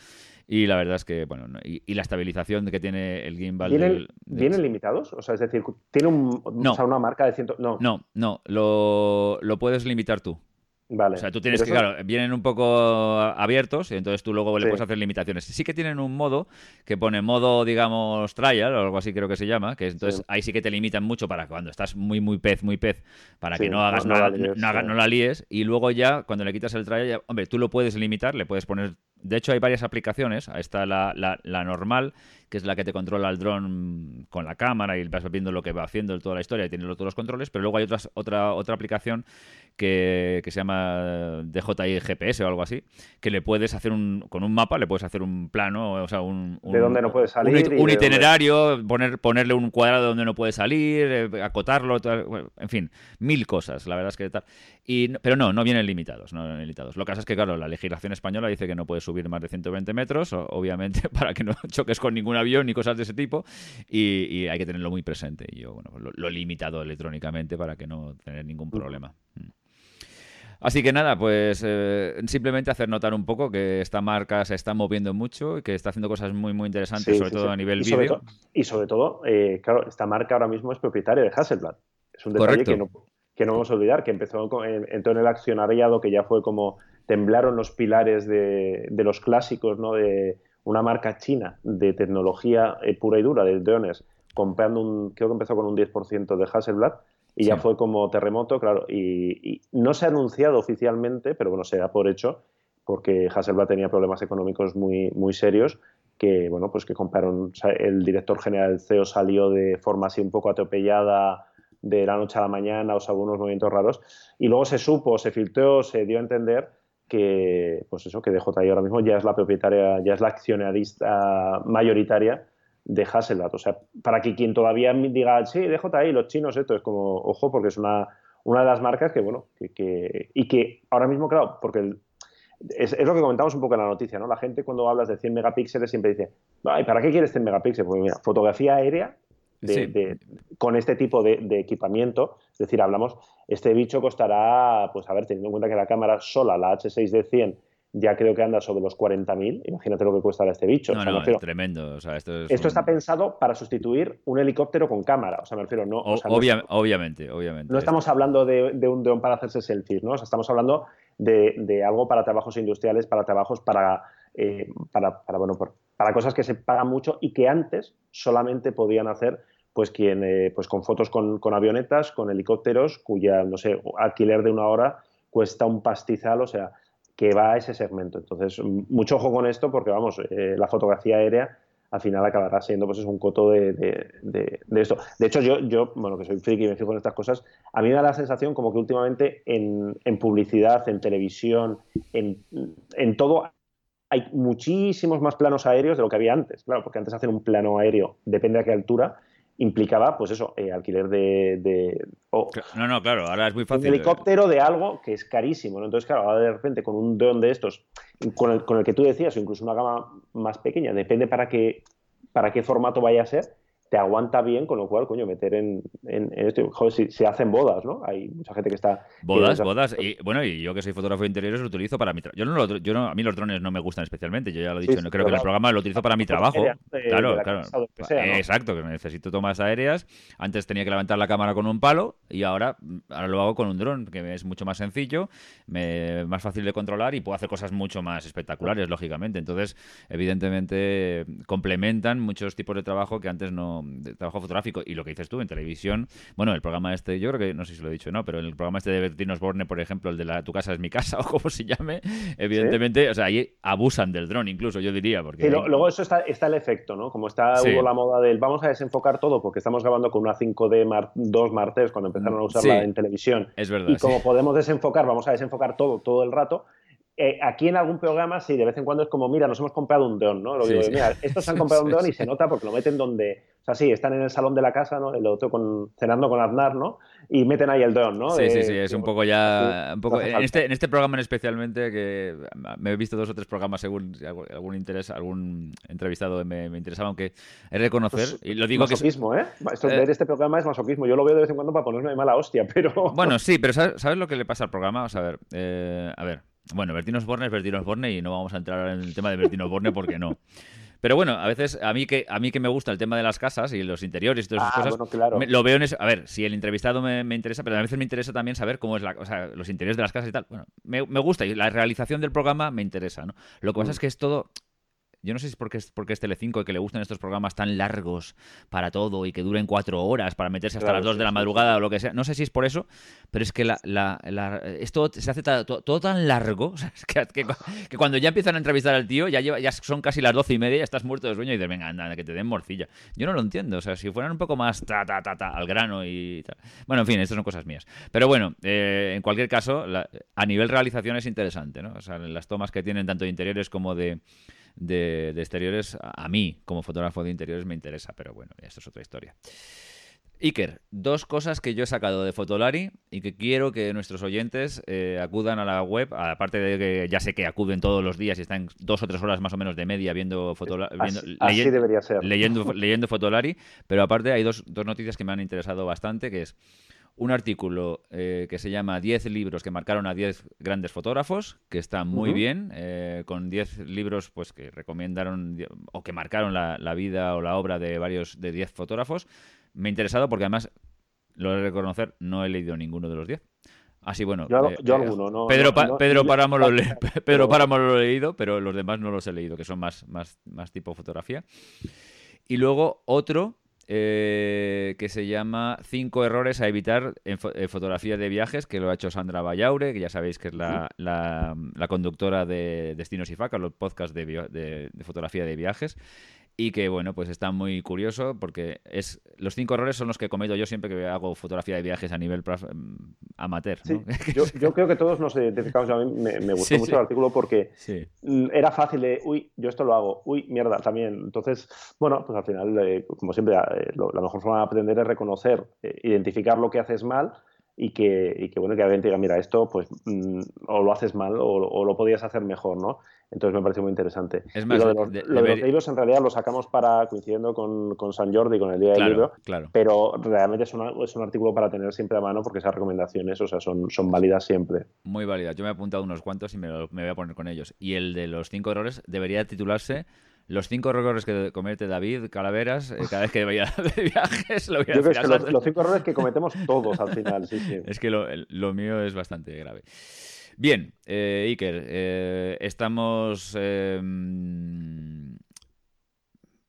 Y la verdad es que, bueno, y, la estabilización que tiene el gimbal. ¿Vienen, ¿vienen limitados? O sea, es decir, ¿tiene un, una marca de 100? No, no, no lo, lo puedes limitar tú. Vale. O sea, tú tienes que, claro, vienen un poco abiertos y entonces tú luego le puedes hacer limitaciones. Sí que tienen un modo que pone modo, digamos, trial o algo así creo que se llama, que entonces ahí sí que te limitan mucho para cuando estás muy, muy pez, muy pez, para que no hagas no, nada, no, la líes, y luego ya cuando le quitas el trial, hombre, tú lo puedes limitar, le puedes poner de hecho hay varias aplicaciones. Está la, la, la normal, que es la que te controla el dron con la cámara y vas viendo lo que va haciendo toda la historia y tiene todos los controles, pero luego hay otras, otra, otra aplicación que, se llama DJI GPS o algo así, que le puedes hacer un, con un mapa, le puedes hacer un plano, o sea, un... de dónde no puede salir. Un, itinerario, poner, ponerle un cuadrado de donde no puede salir, eh, acotarlo, en fin, mil cosas, la verdad es que tal. Y, pero no, no vienen limitados, no vienen limitados. Lo que pasa es que, claro, la legislación española dice que no puedes subir más de 120 metros, obviamente, para que no choques con ningún avión ni cosas de ese tipo, y, hay que tenerlo muy presente. Y yo, bueno, pues lo, he limitado electrónicamente para que no tener ningún problema. Mm. Así que nada, pues eh, simplemente hacer notar un poco que esta marca se está moviendo mucho y que está haciendo cosas muy, muy interesantes, sobre todo a nivel vídeo. Y sobre todo, eh, claro, esta marca ahora mismo es propietaria de Hasselblad. Es un detalle que no, que no vamos a olvidar, que empezó en, en el accionariado, que ya fue como temblaron los pilares de, los clásicos, ¿no? De una marca china de tecnología eh, pura y dura, de drones, comprando un, creo que empezó con un 10% de Hasselblad, y ya fue como terremoto, claro, y, no se ha anunciado oficialmente, pero bueno, se da por hecho, porque Hasselblad tenía problemas económicos muy, muy serios, que bueno, pues que compraron, el director general CEO salió de forma así un poco atropellada de la noche a la mañana, o sea, algunos movimientos raros, y luego se supo, se filtró, se dio a entender que, pues eso, que DJI ahora mismo ya es la propietaria, ya es la accionarista mayoritaria de Hasselblad. O sea, para que quien todavía diga, sí, DJI, los chinos, esto es como, ojo, porque es una, una de las marcas que, bueno, que, y que ahora mismo, claro, porque es, lo que comentamos un poco en la noticia, ¿no? La gente cuando hablas de 100 megapíxeles siempre dice, Ay, ¿para qué quieres 100 megapíxeles? Pues mira, fotografía aérea con este tipo de, equipamiento, es decir, hablamos, este bicho costará, pues a ver, teniendo en cuenta que la cámara sola, la H6 de 100, ya creo que anda sobre los 40.000. Imagínate lo que cuesta este bicho. No, no, es tremendo. esto, está pensado para sustituir un helicóptero con cámara. O sea, me refiero, no. obviamente, obviamente. No estamos hablando de, un dron para hacerse selfies, ¿no? O sea, estamos hablando de, algo para trabajos industriales, para trabajos para, eh, para, bueno, para cosas que se pagan mucho y que antes solamente podían hacer pues quien eh, pues con fotos con, avionetas, con helicópteros, cuya, no sé, alquiler de una hora cuesta un pastizal, o sea, que va a ese segmento. Entonces, mucho ojo con esto porque, vamos, eh, la fotografía aérea al final acabará siendo pues es un coto de, esto. De hecho, yo, yo, bueno, que soy friki y me fijo en estas cosas, a mí me da la sensación como que últimamente en, publicidad, en televisión, en, en, todo, hay muchísimos más planos aéreos de lo que había antes. Claro, porque antes hacer un plano aéreo, depende a qué altura, implicaba, pues eso, eh, alquiler de... no, no, claro, ahora es muy fácil. Un helicóptero de algo que es carísimo, ¿no? Entonces, claro, ahora de repente con un dron de estos, con el, con el que tú decías, o incluso una gama más pequeña, depende para qué, para qué formato vaya a ser, te aguanta bien, con lo cual, coño, meter en, en, esto. Joder, si se hacen bodas, ¿no? Hay mucha gente que está. Bodas, bodas. Y bueno, y yo que soy fotógrafo de interiores lo utilizo para mi trabajo. Yo no, yo no, a mí los drones no me gustan especialmente, yo ya lo he dicho, creo que en el programa lo utilizo para mi trabajo. claro, claro. Exacto, que necesito tomas aéreas. Antes tenía que levantar la cámara con un palo y ahora, ahora lo hago con un dron, que es mucho más sencillo, me, más fácil de controlar y puedo hacer cosas mucho más espectaculares, lógicamente. Entonces, evidentemente, complementan muchos tipos de trabajo que antes no de trabajo fotográfico y lo que dices tú en televisión, bueno, el programa este, yo creo que, no sé si lo he dicho, ¿no? Pero el programa este de Bertino Osborne, por ejemplo, el de la Tu casa es mi casa o como se llame, evidentemente, o sea, ahí abusan del dron incluso, yo diría. Porque luego eso está, está el efecto, ¿no? Como está hubo la moda del vamos a desenfocar todo porque estamos grabando con una 5D Mar 2 Martes cuando empezaron a usarla en televisión. Es verdad. Y como podemos desenfocar, vamos a desenfocar todo, todo el rato. Eh, aquí en algún programa, sí, de vez en cuando es como, mira, nos hemos comprado un don, ¿no? Lo digo, mira, estos se han comprado un don y se nota porque lo meten donde, o sea, sí, están en el salón de la casa, ¿no? El otro con, cenando con Aznar, ¿no? Y meten ahí el dron, ¿no? Sí, sí, sí, es un poco ya... Un poco, en, este, en este programa en especialmente, que me he visto dos o tres programas según algún interés, algún entrevistado me, me interesaba, aunque es reconocer, pues, y lo digo masoquismo, ¿eh? Esto, eh, ver este programa es masoquismo. Yo lo veo de vez en cuando para ponerme de mala hostia, pero... Bueno, sí, pero ¿sabes, ¿sabes lo que le pasa al programa? O a ver, eh, a ver... Bueno, Bertino Osborne es Bertino Osborne y no vamos a entrar en el tema de Bertino Osborne porque no. Pero bueno, a veces a mí que a mí que me gusta el tema de las casas y los interiores y todas esas ah, cosas, lo veo en eso. A ver, si el entrevistado me, interesa, pero a veces me interesa también saber cómo es la, o sea, los interiores de las casas y tal. Bueno, me, gusta y la realización del programa me interesa, ¿no? Lo que pasa mm. es que es todo yo no sé si es porque es, porque es Telecinco y que le gustan estos programas tan largos para todo y que duren cuatro horas para meterse hasta las dos de la madrugada o lo que sea. No sé si es por eso, pero es que la, la, esto se hace todo, tan largo que, cuando ya empiezan a entrevistar al tío, ya, lleva, ya son casi las doce y media, ya estás muerto de sueño y dices, venga, anda, que te den morcilla. Yo no lo entiendo. O sea, si fueran un poco más ta, ta, ta, ta al grano y tal. Bueno, en fin, estas son cosas mías. Pero bueno, eh, en cualquier caso, a nivel realización es interesante, ¿no? O sea, las tomas que tienen tanto de interiores como de de, exteriores, a mí como fotógrafo de interiores me interesa, pero bueno, esto es otra historia. Iker, dos cosas que yo he sacado de Fotolari y que quiero que nuestros oyentes eh, acudan a la web, aparte de que ya sé que acuden todos los días y están dos o tres horas más o menos de media viendo Fotolari. Así, debería ser. Leyendo, leyendo Fotolari, pero aparte hay dos, dos noticias que me han interesado bastante, que es un artículo eh, que se llama 10 libros que marcaron a 10 grandes fotógrafos, que está muy bien, eh, con 10 libros pues que recomendaron o que marcaron la, vida o la obra de varios de 10 fotógrafos. Me ha interesado porque además, lo he de reconocer, no he leído ninguno de los 10. Así bueno. Yo, eh, alguno, no. Pedro, Pedro Páramo lo, Pedro Páramo lo he leído, pero los demás no los he leído, que son más, más, más tipo fotografía. Y luego otro eh, que se llama Cinco errores a evitar en, fotografía de viajes, que lo ha hecho Sandra Vallaure, que ya sabéis que es la, la, conductora de Destinos y Faca, los podcasts de, de, de, fotografía de viajes y que bueno pues está muy curioso porque es los cinco errores son los que cometo yo siempre que hago fotografía de viajes a nivel mm, amateur yo, creo que todos nos identificamos a mí me, gustó mucho el artículo porque mm, era fácil de uy yo esto lo hago uy mierda también entonces bueno pues al final eh, como siempre eh, la mejor forma de aprender es reconocer eh, identificar lo que haces mal y que, y que, bueno que alguien te diga mira esto pues mm, o lo haces mal o, o, lo podías hacer mejor no entonces me parece muy interesante. Es más, lo de los, libros en realidad lo sacamos para coincidiendo con, con San Jordi, con el Día del Libro, claro. pero realmente es, es, un artículo para tener siempre a mano porque esas recomendaciones o sea, son, son válidas siempre. Muy válidas. Yo me he apuntado unos cuantos y me, me voy a poner con ellos. Y el de los cinco errores debería titularse los cinco errores que comete David Calaveras eh, cada vez que vaya de viajes. Lo voy a Yo creo que los, cinco errores que cometemos todos al final, sí, sí. Es que lo, lo mío es bastante grave. Bien, eh, Iker, eh, estamos em,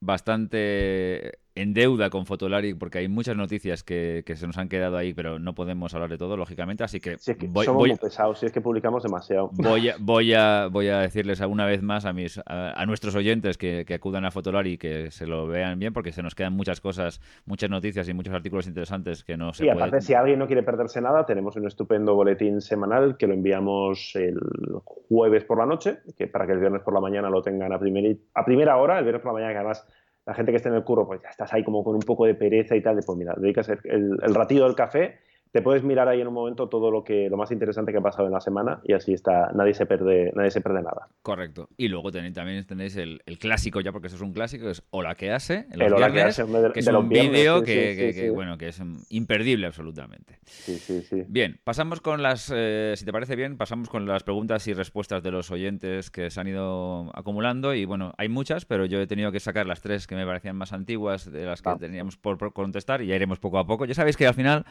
bastante en deuda con Fotolari porque hay muchas noticias que, se nos han quedado ahí, pero no podemos hablar de todo, lógicamente. Así que, voy, somos muy pesados, si es que publicamos demasiado. Voy a, voy a, voy a decirles alguna vez más a mis a, nuestros oyentes que, acudan a Fotolari y que se lo vean bien, porque se nos quedan muchas cosas, muchas noticias y muchos artículos interesantes que no se Y aparte, si alguien no quiere perderse nada, tenemos un estupendo boletín semanal que lo enviamos el jueves por la noche, que para que el viernes por la mañana lo tengan a, a primera hora, el viernes por la mañana, que además la gente que esté en el curro, pues ya estás ahí como con un poco de pereza y tal, de pues mira, dedicas el, el, el ratito del café te puedes mirar ahí en un momento todo lo que lo más interesante que ha pasado en la semana y así está nadie se pierde nadie se pierde nada. Correcto. Y luego también tenéis el, clásico ya porque eso es un clásico es Hola que hace el Hola que hace que es un vídeo que, bueno que es imperdible absolutamente. Sí sí sí. Bien pasamos con las eh, si te parece bien pasamos con las preguntas y respuestas de los oyentes que se han ido acumulando y bueno hay muchas pero yo he tenido que sacar las tres que me parecían más antiguas de las que ah. teníamos por, por contestar y ya iremos poco a poco. Ya sabéis que al final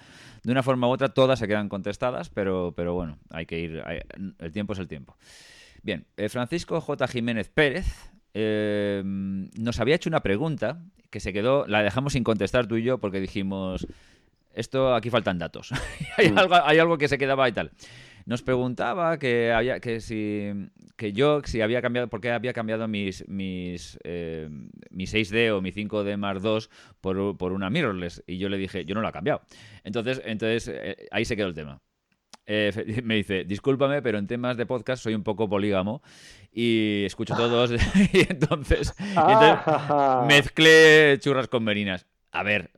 de una forma u otra todas se quedan contestadas, pero, pero bueno, hay que ir, el tiempo es el tiempo. Bien, eh, Francisco J. Jiménez Pérez eh, nos había hecho una pregunta que se quedó, la dejamos sin contestar tú y yo porque dijimos, esto aquí faltan datos, hay, algo, hay algo que se quedaba y tal nos preguntaba que había que si que yo si había cambiado por qué había cambiado mis mis eh, mi 6D o mi 5D Mark II por, por, una mirrorless. Y yo le dije yo no lo he cambiado. Entonces entonces eh, ahí se quedó el tema. Eh, me dice, discúlpame, pero en temas de podcast soy un poco polígamo y escucho todos. Y entonces, entonces mezclé churras con merinas. A ver,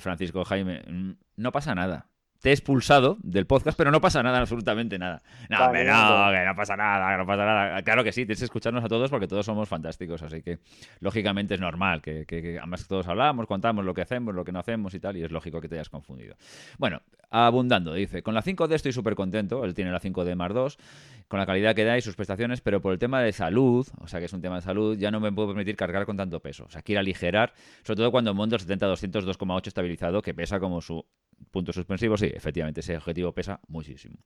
Francisco Jaime, mm, no pasa nada te he expulsado del podcast, pero no pasa nada, absolutamente nada. No, no, que no pasa nada, no pasa nada. Claro que sí, tienes que escucharnos a todos porque todos somos fantásticos, así que lógicamente es normal que, que, además todos hablamos, contamos lo que hacemos, lo que no hacemos y tal, y es lógico que te hayas confundido. Bueno, abundando, dice, con la 5D estoy súper contento, él tiene la 5D Mar 2, con la calidad que da y sus prestaciones, pero por el tema de salud, o sea que es un tema de salud, ya no me puedo permitir cargar con tanto peso. O sea, quiero aligerar, sobre todo cuando monto el 70-200 2,8 estabilizado, que pesa como su puntos suspensivos, sí, efectivamente, ese objetivo pesa muchísimo.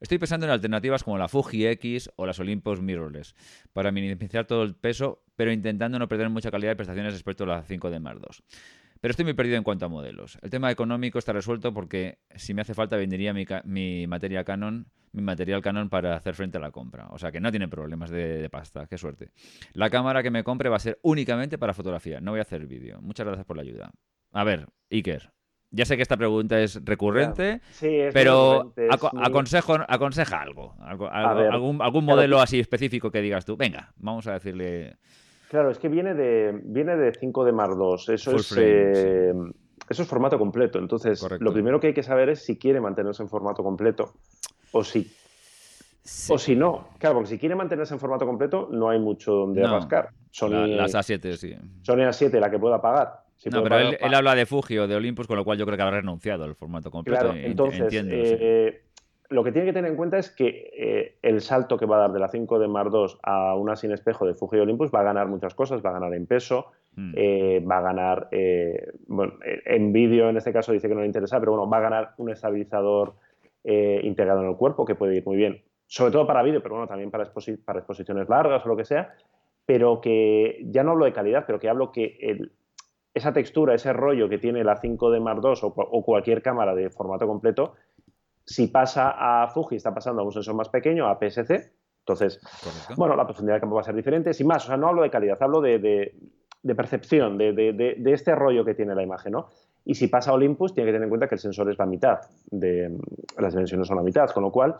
Estoy pensando en alternativas como la Fuji X o las Olympus Mirrorless para minimizar todo el peso, pero intentando no perder mucha calidad de prestaciones respecto a la 5D Mark II. Pero estoy muy perdido en cuanto a modelos. El tema económico está resuelto porque si me hace falta vendería mi, mi materia Canon, mi material Canon para hacer frente a la compra. O sea que no tiene problemas de, pasta. Qué suerte. La cámara que me compre va a ser únicamente para fotografía. No voy a hacer vídeo. Muchas gracias por la ayuda. A ver, Iker. Ya sé que esta pregunta es recurrente, pero aconsejo, aconseja algo, algún, algún modelo así específico que digas tú. Venga, vamos a decirle Claro, es que viene de, viene de 5 de Mar 2. Eso es, eh, eso es formato completo. Entonces, lo primero que hay que saber es si quiere mantenerse en formato completo o si. O si no. Claro, porque si quiere mantenerse en formato completo, no hay mucho donde rascar. Sony, las A7, sí. Sony A7, la que pueda pagar. No, pero él, habla de Fuji o de Olympus, con lo cual yo creo que habrá renunciado al formato completo. Claro, entonces, eh, lo que tiene que tener en cuenta es que eh, el salto que va a dar de la 5 de Mar 2 a una sin espejo de Fuji Olympus va a ganar muchas cosas, va a ganar en peso, eh, va a ganar, eh, bueno, en vídeo en este caso dice que no le interesa, pero bueno, va a ganar un estabilizador integrado en el cuerpo que puede ir muy bien, sobre todo para vídeo, pero bueno, también para, para exposiciones largas o lo que sea, pero que ya no hablo de calidad, pero que hablo que esa textura, ese rollo que tiene la 5 de Mar 2 o cualquier cámara de formato completo, si pasa a Fuji, está pasando a un sensor más pequeño, a PSC. Entonces, bueno, la profundidad de campo va a ser diferente. Sin más, o sea, no hablo de calidad, hablo de, percepción, de, este rollo que tiene la imagen, ¿no? Y si pasa a Olympus, tiene que tener en cuenta que el sensor es la mitad, de, las dimensiones son la mitad, con lo cual,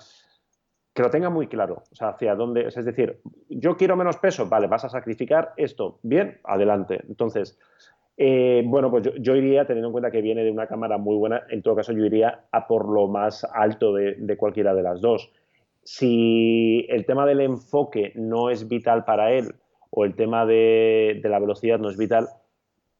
que lo tenga muy claro, o sea, hacia dónde, es decir, yo quiero menos peso, vale, vas a sacrificar esto, bien, adelante. Entonces, eh, bueno, pues yo, iría, teniendo en cuenta que viene de una cámara muy buena, en todo caso yo iría a por lo más alto de, cualquiera de las dos. Si el tema del enfoque no es vital para él o el tema de, la velocidad no es vital,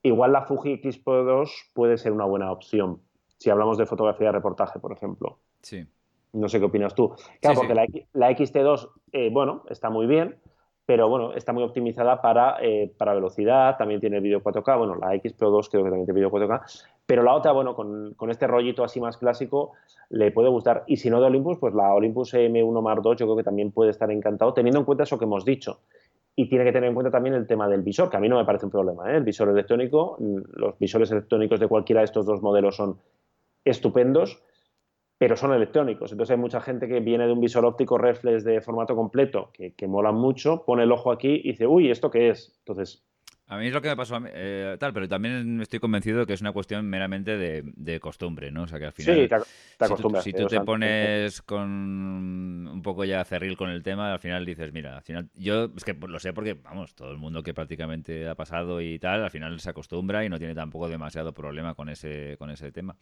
igual la Fuji X Pro 2 puede ser una buena opción. Si hablamos de fotografía de reportaje, por ejemplo. Sí. No sé qué opinas tú. Claro, porque La, la, XT2, eh, bueno, está muy bien, pero bueno, está muy optimizada para, eh, para velocidad, también tiene vídeo 4K, bueno, la X Pro 2 creo que también tiene vídeo 4K, pero la otra, bueno, con, con, este rollito así más clásico, le puede gustar. Y si no de Olympus, pues la Olympus M1 Mark II yo creo que también puede estar encantado, teniendo en cuenta eso que hemos dicho. Y tiene que tener en cuenta también el tema del visor, que a mí no me parece un problema. ¿eh? El visor electrónico, los visores electrónicos de cualquiera de estos dos modelos son estupendos pero son electrónicos. Entonces hay mucha gente que viene de un visor óptico reflex de formato completo, que, que mola mucho, pone el ojo aquí y dice, uy, ¿esto qué es? Entonces, a mí es lo que me pasó a mí, eh, tal, pero también estoy convencido de que es una cuestión meramente de, costumbre, ¿no? O sea, que al final... Sí, te, acostumbras. Si tú, te pones con un poco ya cerril con el tema, al final dices, mira, al final... Yo es que lo sé porque, vamos, todo el mundo que prácticamente ha pasado y tal, al final se acostumbra y no tiene tampoco demasiado problema con ese, con ese tema.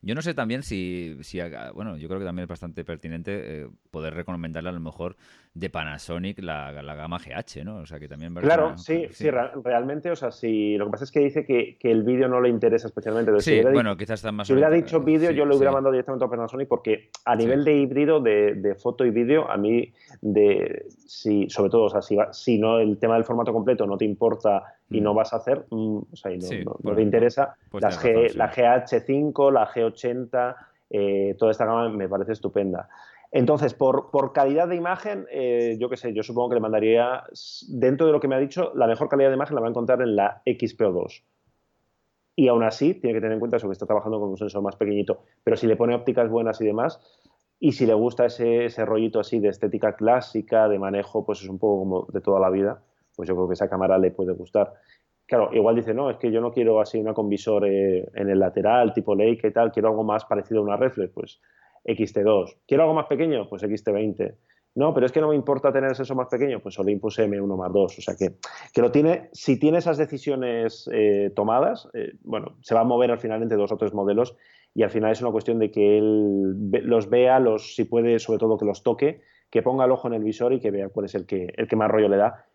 Yo no sé también si, si bueno, yo creo que también es bastante pertinente eh, poder recomendarle a lo mejor de Panasonic la, la gama GH, ¿no? O sea, que también... Claro, sí, sí, realmente o sea, si lo que pasa es que dice que, el vídeo no le interesa especialmente. sí, bueno, quizás está más. Si hubiera dicho vídeo, yo lo hubiera mandado directamente a Panasonic porque a nivel de híbrido, de, foto y vídeo, a mí, de, si, sobre todo, o sea, si, si no el tema del formato completo no te importa y mm. no vas a hacer, mm, o sea, y no, te interesa, pues la GH5, la G80, eh, toda esta gama me parece estupenda. Entonces, por, calidad de imagen, eh, yo qué sé, yo supongo que le mandaría, dentro de lo que me ha dicho, la mejor calidad de imagen la va a encontrar en la XPO2. Y aún así, tiene que tener en cuenta eso, que está trabajando con un sensor más pequeñito. Pero si le pone ópticas buenas y demás, y si le gusta ese, rollito así de estética clásica, de manejo, pues es un poco como de toda la vida, pues yo creo que esa cámara le puede gustar. Claro, igual dice, no, es que yo no quiero así una con visor eh, en el lateral, tipo Leica y tal, quiero algo más parecido a una reflex, pues XT2. ¿Quiero algo más pequeño? Pues XT20. No, pero es que no me importa tener eso más pequeño, pues Olympus M1 más 2. O sea que, que lo tiene, si tiene esas decisiones eh, tomadas, eh, bueno, se va a mover al final entre dos o tres modelos y al final es una cuestión de que él los vea, los, si puede, sobre todo que los toque, que ponga el ojo en el visor y que vea cuál es el que, el que más rollo le da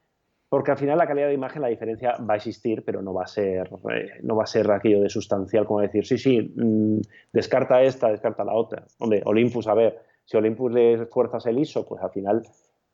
porque al final la calidad de imagen, la diferencia va a existir, pero no va a ser, eh, no va a ser aquello de sustancial como decir, sí, sí, mm, descarta esta, descarta la otra. Hombre, Olympus, a ver, si Olympus le fuerzas el ISO, pues al final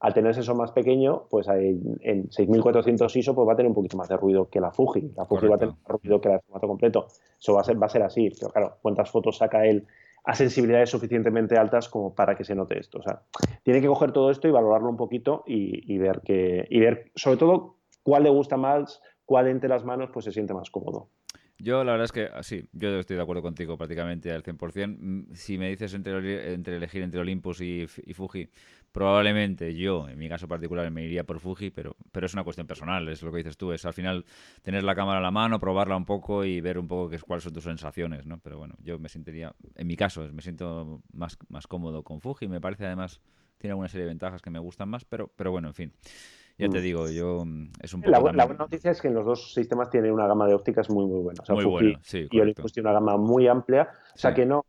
al tener sensor más pequeño, pues en 6400 ISO pues va a tener un poquito más de ruido que la Fuji. La Fuji va a tener más ruido que el formato completo. Eso va a ser, va a ser así. Pero claro, ¿cuántas fotos saca él a sensibilidades suficientemente altas como para que se note esto? O sea, tiene que coger todo esto y valorarlo un poquito y, ver que, y ver sobre todo cuál le gusta más, cuál entre las manos pues se siente más cómodo. Yo la verdad es que ah, sí, yo estoy de acuerdo contigo prácticamente al 100%. Mm, si me dices entre, entre elegir entre Olympus y, Fuji, probablemente yo, en mi caso particular, me iría por Fuji, pero, pero es una cuestión personal, es lo que dices tú, es al final tener la cámara a la mano, probarla un poco y ver un poco qué, cuáles son tus sensaciones, ¿no? Pero bueno, yo me sentiría, en mi caso, me siento más, más cómodo con Fuji, me parece además, tiene alguna serie de ventajas que me gustan más, pero, pero bueno, en fin. Ya te mm. digo, yo mm, es un poco. La, buena noticia es que en los dos sistemas tienen una gama de ópticas muy, muy buena. O sea, muy buena, sí, y Olympus tiene una gama muy amplia. O sea que no.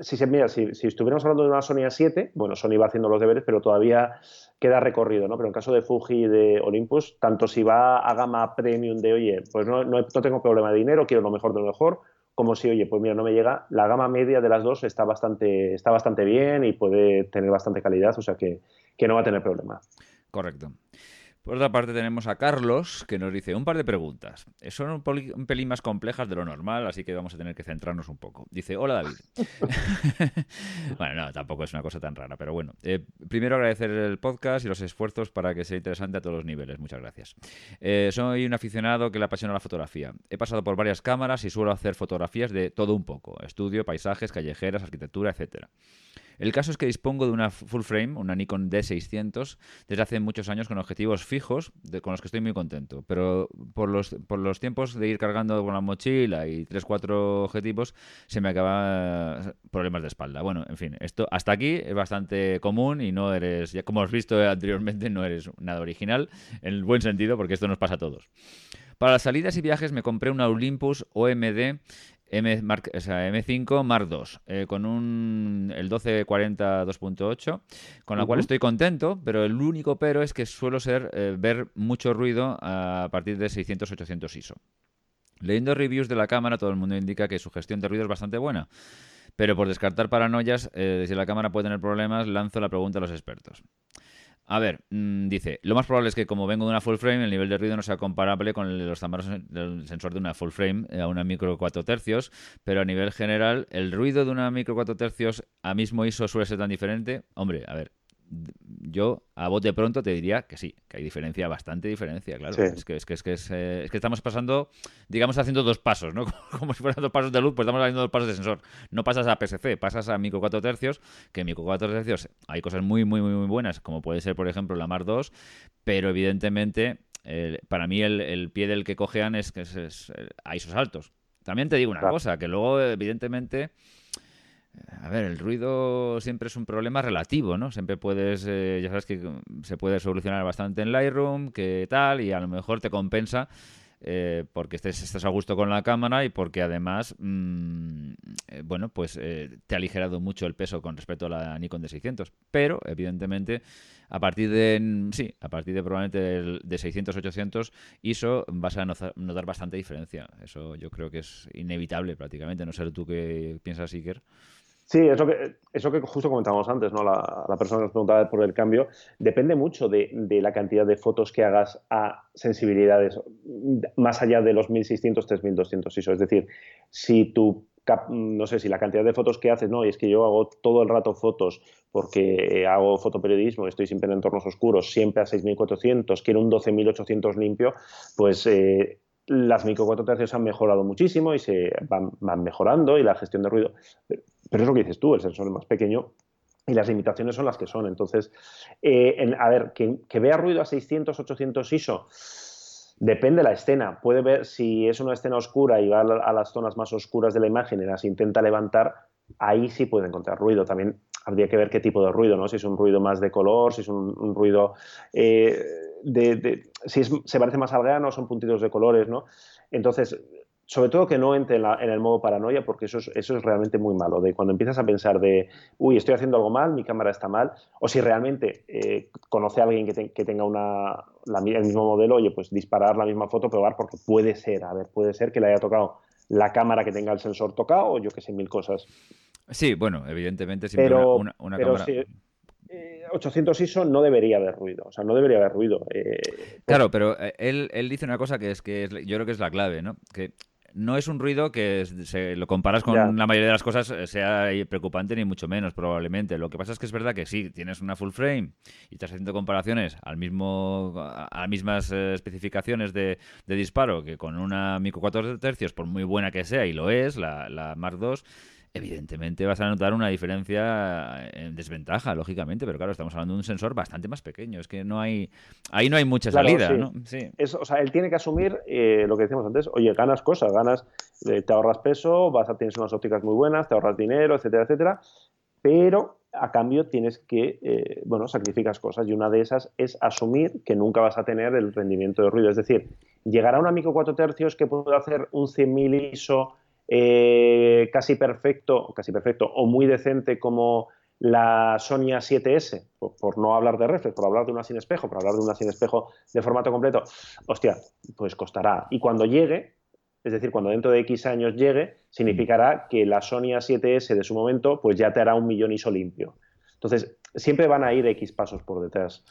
Si se mira, si, si, estuviéramos hablando de una Sony A7, bueno, Sony va haciendo los deberes, pero todavía queda recorrido, ¿no? Pero en caso de Fuji y de Olympus, tanto si va a gama premium de, oye, pues no, no, no tengo problema de dinero, quiero lo mejor de lo mejor, como si, oye, pues mira, no me llega, la gama media de las dos está bastante, está bastante bien y puede tener bastante calidad, o sea que, que no va a tener problema. Correcto. Por otra parte tenemos a Carlos que nos dice un par de preguntas. Son un, pelín más complejas de lo normal, así que vamos a tener que centrarnos un poco. Dice, hola David. bueno, no, tampoco es una cosa tan rara, pero bueno. Eh, primero agradecer el podcast y los esfuerzos para que sea interesante a todos los niveles. Muchas gracias. Eh, soy un aficionado que le apasiona la fotografía. He pasado por varias cámaras y suelo hacer fotografías de todo un poco. Estudio, paisajes, callejeras, arquitectura, etcétera. El caso es que dispongo de una full frame, una Nikon D600, desde hace muchos años con objetivos fijos, con los que estoy muy contento. Pero por los, por los tiempos de ir cargando con la mochila y 3-4 objetivos, se me acaban problemas de espalda. Bueno, en fin, esto hasta aquí es bastante común y no eres, ya como has visto anteriormente, no eres nada original, en el buen sentido, porque esto nos pasa a todos. Para las salidas y viajes me compré una Olympus OMD M M5 Mark II, eh, con un, el 1240 2.8, con la cual estoy contento, pero el único pero es que suelo ser eh, ver mucho ruido a partir de 600-800 ISO. Leyendo reviews de la cámara, todo el mundo indica que su gestión de ruido es bastante buena. Pero por descartar paranoias, eh, si la cámara puede tener problemas, lanzo la pregunta a los expertos. A ver, mm, dice, lo más probable es que como vengo de una full frame, el nivel de ruido no sea comparable con el de los tamaños del sensor de una full frame a una micro 4 tercios, pero a nivel general, el ruido de una micro 4 tercios a mismo ISO suele ser tan diferente. Hombre, a ver, yo a bote pronto te diría que sí, que hay diferencia, bastante diferencia, claro. Es, que, es, que, es, que eh, es, que estamos pasando, digamos, haciendo dos pasos, ¿no? Como, si fueran dos pasos de luz, pues estamos haciendo dos pasos de sensor. No pasas a PSC, pasas a micro 4 tercios, que en micro 4 tercios hay cosas muy, muy, muy, muy buenas, como puede ser, por ejemplo, la Mar 2, pero evidentemente, para mí el, pie del que cojean es que es, a ISOs altos. También te digo una cosa, que luego, evidentemente a ver, el ruido siempre es un problema relativo, ¿no? Siempre puedes, eh, ya sabes que se puede solucionar bastante en Lightroom, que tal, y a lo mejor te compensa eh, porque estés, estés, a gusto con la cámara y porque además, mm, eh, bueno, pues te ha aligerado mucho el peso con respecto a la Nikon D600. Pero, evidentemente, a partir de, sí, a partir de probablemente de 600-800 ISO vas a notar bastante diferencia. Eso yo creo que es inevitable prácticamente. No sé tú qué piensas, Iker. Sí, eso que, eso que justo comentábamos antes, ¿no? La, persona nos preguntaba por el cambio, depende mucho de, la cantidad de fotos que hagas a sensibilidades más allá de los 1600, 3200 ISO. Es decir, si tu no sé si la cantidad de fotos que haces, no, y es que yo hago todo el rato fotos porque hago fotoperiodismo, estoy siempre en entornos oscuros, siempre a 6400, quiero un 12800 limpio, pues eh, las micro 4 tercios han mejorado muchísimo y se van, mejorando y la gestión de ruido. Pero es lo que dices tú, el sensor es más pequeño y las limitaciones son las que son. Entonces, eh, a ver, que, vea ruido a 600, 800 ISO, depende de la escena. Puede ver si es una escena oscura y va a, las zonas más oscuras de la imagen y las intenta levantar, ahí sí puede encontrar ruido. También habría que ver qué tipo de ruido, ¿no? Si es un ruido más de color, si es un, ruido eh, de, si se parece más al grano, son puntitos de colores, ¿no? Entonces, sobre todo que no entre en, el modo paranoia, porque eso es, eso es realmente muy malo. De cuando empiezas a pensar de, uy, estoy haciendo algo mal, mi cámara está mal, o si realmente eh, conoce a alguien que, tenga una, el mismo modelo, oye, pues disparar la misma foto, probar, porque puede ser, a ver, puede ser que le haya tocado la cámara que tenga el sensor tocado, o yo que sé, mil cosas. Sí, bueno, evidentemente siempre una, cámara... Eh, 800 ISO no debería haber ruido, o sea, no debería haber ruido. Eh, claro, pero eh, él, él, dice una cosa que es que yo creo que es la clave, ¿no? Que no es un ruido que se lo comparas con la mayoría de las cosas eh, sea preocupante ni mucho menos probablemente. Lo que pasa es que es verdad que sí, tienes una full frame y estás haciendo comparaciones al mismo a las mismas eh, especificaciones de, disparo que con una micro 4 tercios, por muy buena que sea, y lo es, la, la Mark II evidentemente vas a notar una diferencia en desventaja, lógicamente, pero claro, estamos hablando de un sensor bastante más pequeño. Es que no hay, ahí no hay mucha salida, ¿no? Sí. o sea, él tiene que asumir eh, lo que decíamos antes, oye, ganas cosas, ganas, eh, te ahorras peso, vas a tienes unas ópticas muy buenas, te ahorras dinero, etcétera, etcétera, pero a cambio tienes que, eh, bueno, sacrificas cosas y una de esas es asumir que nunca vas a tener el rendimiento de ruido. Es decir, llegará una micro 4 tercios que pueda hacer un 100.000 ISO eh, casi perfecto, casi perfecto o muy decente como la Sony A7S, por, no hablar de reflex, por hablar de una sin espejo, por hablar de una sin espejo de formato completo, hostia, pues costará. Y cuando llegue, es decir, cuando dentro de X años llegue, significará que la Sony A7S de su momento, pues ya te hará un millón ISO limpio. Entonces, siempre van a ir X pasos por detrás.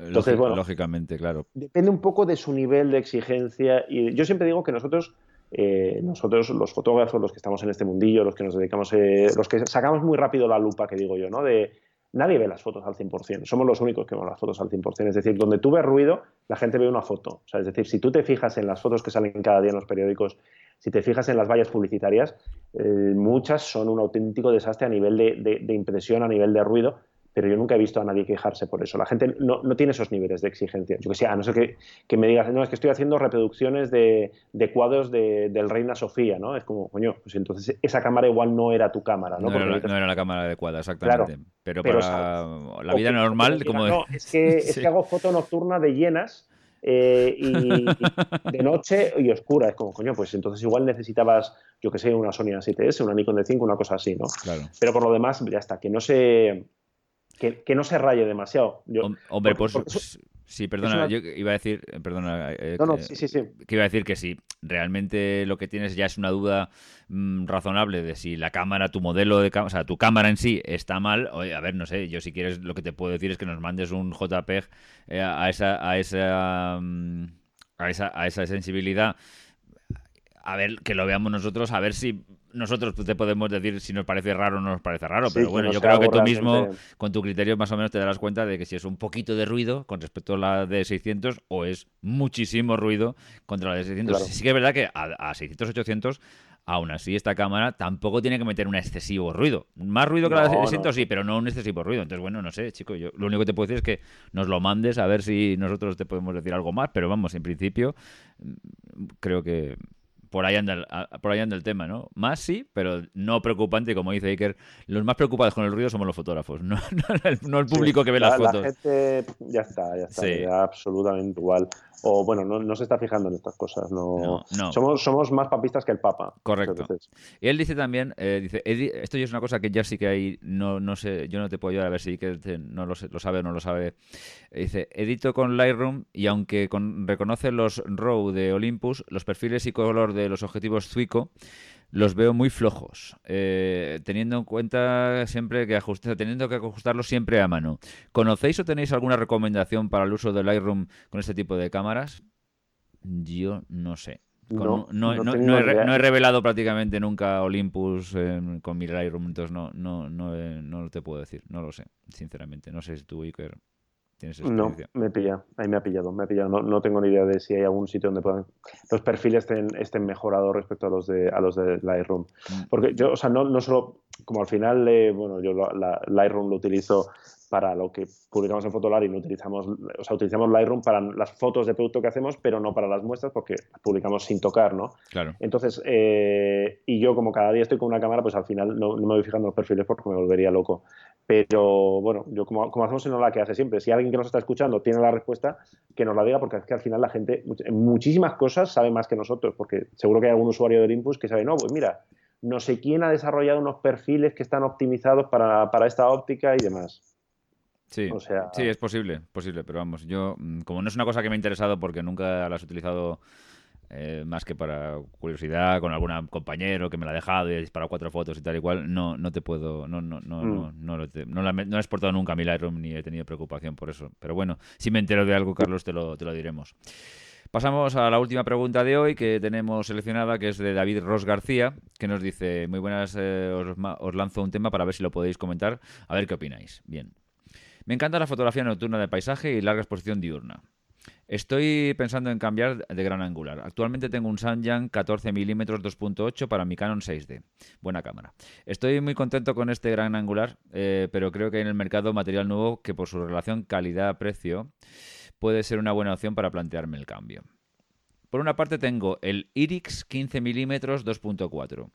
Entonces, bueno, lógicamente, claro. Depende un poco de su nivel de exigencia. Y yo siempre digo que nosotros eh, nosotros, los fotógrafos, los que estamos en este mundillo, los que nos dedicamos, eh, los que sacamos muy rápido la lupa, que digo yo, ¿no? De nadie ve las fotos al 100%, somos los únicos que vemos las fotos al 100%. Es decir, donde tú ves ruido, la gente ve una foto. O sea, es decir, si tú te fijas en las fotos que salen cada día en los periódicos, si te fijas en las vallas publicitarias, eh, muchas son un auténtico desastre a nivel de impresión, a nivel de ruido, pero yo nunca he visto a nadie quejarse por eso. La gente no, tiene esos niveles de exigencia. Yo que sé, a no ser que, que, me digas, no, es que estoy haciendo reproducciones de, de cuadros de, del Reina Sofía, ¿no? Es como, coño, pues entonces esa cámara igual no era tu cámara, ¿no? No, era, la cámara adecuada, exactamente. pero, para la vida normal, como... No, es que, es que hago foto nocturna de llenas eh, y, de noche y oscura. Es como, coño, pues entonces igual necesitabas, yo que sé, una Sony A7S, una Nikon D5, una cosa así, ¿no? Claro. Pero por lo demás, ya está, que no se que, no se raye demasiado. Hombre, pues sí, perdona, yo iba a decir, eh, perdona, eh, no, no, sí, sí, sí. que iba a decir que sí, realmente lo que tienes ya es una duda mm, razonable de si la cámara, tu modelo de cámara, o sea, tu cámara en sí está mal, oye, a ver, no sé, yo si quieres lo que te puedo decir es que nos mandes un JPEG eh, a esa a esa mm, a esa a esa sensibilidad a ver que lo veamos nosotros, a ver si nosotros te podemos decir si nos parece raro o no nos parece raro, pero bueno, yo creo que tú mismo, con tu criterio, más o menos te darás cuenta de que si es un poquito de ruido con respecto a la de 600 o es muchísimo ruido contra la de 600. Sí que es verdad que a, 600, 800 aún así esta cámara tampoco tiene que meter un excesivo ruido. Más ruido que la de 600 sí, pero no un excesivo ruido. Entonces, bueno, no sé, chico, yo lo único que te puedo decir es que nos lo mandes a ver si nosotros te podemos decir algo más, pero vamos, en principio mm, creo que por ahí anda, por ahí anda el tema, ¿no? Más sí, pero no preocupante, como dice Iker. Los más preocupados con el ruido somos los fotógrafos, no, el, público que ve las fotos. La gente ya está, ya está, absolutamente igual o bueno, no, se está fijando en estas cosas. No, Somos, somos más papistas que el Papa. Correcto. Y él dice también, eh, dice, esto ya es una cosa que ya sí que hay, no, no sé, yo no te puedo ayudar a ver si que no lo, lo sabe o no lo sabe. Dice, edito con Lightroom y aunque reconoce los RAW de Olympus, los perfiles y color de los objetivos Zuico los veo muy flojos, eh, teniendo en cuenta siempre que ajustar, teniendo que ajustarlos siempre a mano. ¿Conocéis o tenéis alguna recomendación para el uso del Lightroom con este tipo de cámaras? Yo no sé. no, he, revelado prácticamente nunca Olympus con mi Lightroom, entonces no, no, no, no te puedo decir, no lo sé, sinceramente. No sé si tú, Iker, no, me pilla, ahí me ha pillado, me ha pillado. No, tengo ni idea de si hay algún sitio donde puedan, los perfiles estén, estén mejorados respecto a los de a los de Lightroom. Mm. Porque yo, o sea, no, no solo, como al final, eh, bueno, yo la, Lightroom lo utilizo para lo que publicamos en Fotolari, no utilizamos, o sea, utilizamos Lightroom para las fotos de producto que hacemos, pero no para las muestras porque las publicamos sin tocar, ¿no? Claro. Entonces, eh, y yo como cada día estoy con una cámara, pues al final no, me voy fijando en los perfiles porque me volvería loco. Pero bueno, yo como, como hacemos en la que hace siempre, si alguien que nos está escuchando tiene la respuesta, que nos la diga porque es que al final la gente en muchísimas cosas sabe más que nosotros, porque seguro que hay algún usuario de Olympus que sabe, no, pues mira, no sé quién ha desarrollado unos perfiles que están optimizados para, para esta óptica y demás. Sí, sí, es posible, posible, pero vamos, yo, mm, como no es una cosa que me ha interesado porque nunca la has utilizado eh, más que para curiosidad, con algún compañero que me la ha dejado y he disparado cuatro fotos y tal y cual, no, no te puedo, no, no, no, mm. no, no, no, la, no he exportado nunca mi Lightroom ni he tenido preocupación por eso. Pero bueno, si me entero de algo, Carlos, te lo, te lo diremos. Pasamos a la última pregunta de hoy que tenemos seleccionada, que es de David Ross García, que nos dice, muy buenas, eh, os, os, lanzo un tema para ver si lo podéis comentar, a ver qué opináis. Bien. Me encanta la fotografía nocturna de paisaje y larga exposición diurna. Estoy pensando en cambiar de gran angular. Actualmente tengo un Samyang 14 mm 2.8 para mi Canon 6D. Buena cámara. Estoy muy contento con este gran angular, eh, pero creo que hay en el mercado material nuevo que por su relación calidad-precio puede ser una buena opción para plantearme el cambio. Por una parte tengo el IRIX 15 mm 2.4.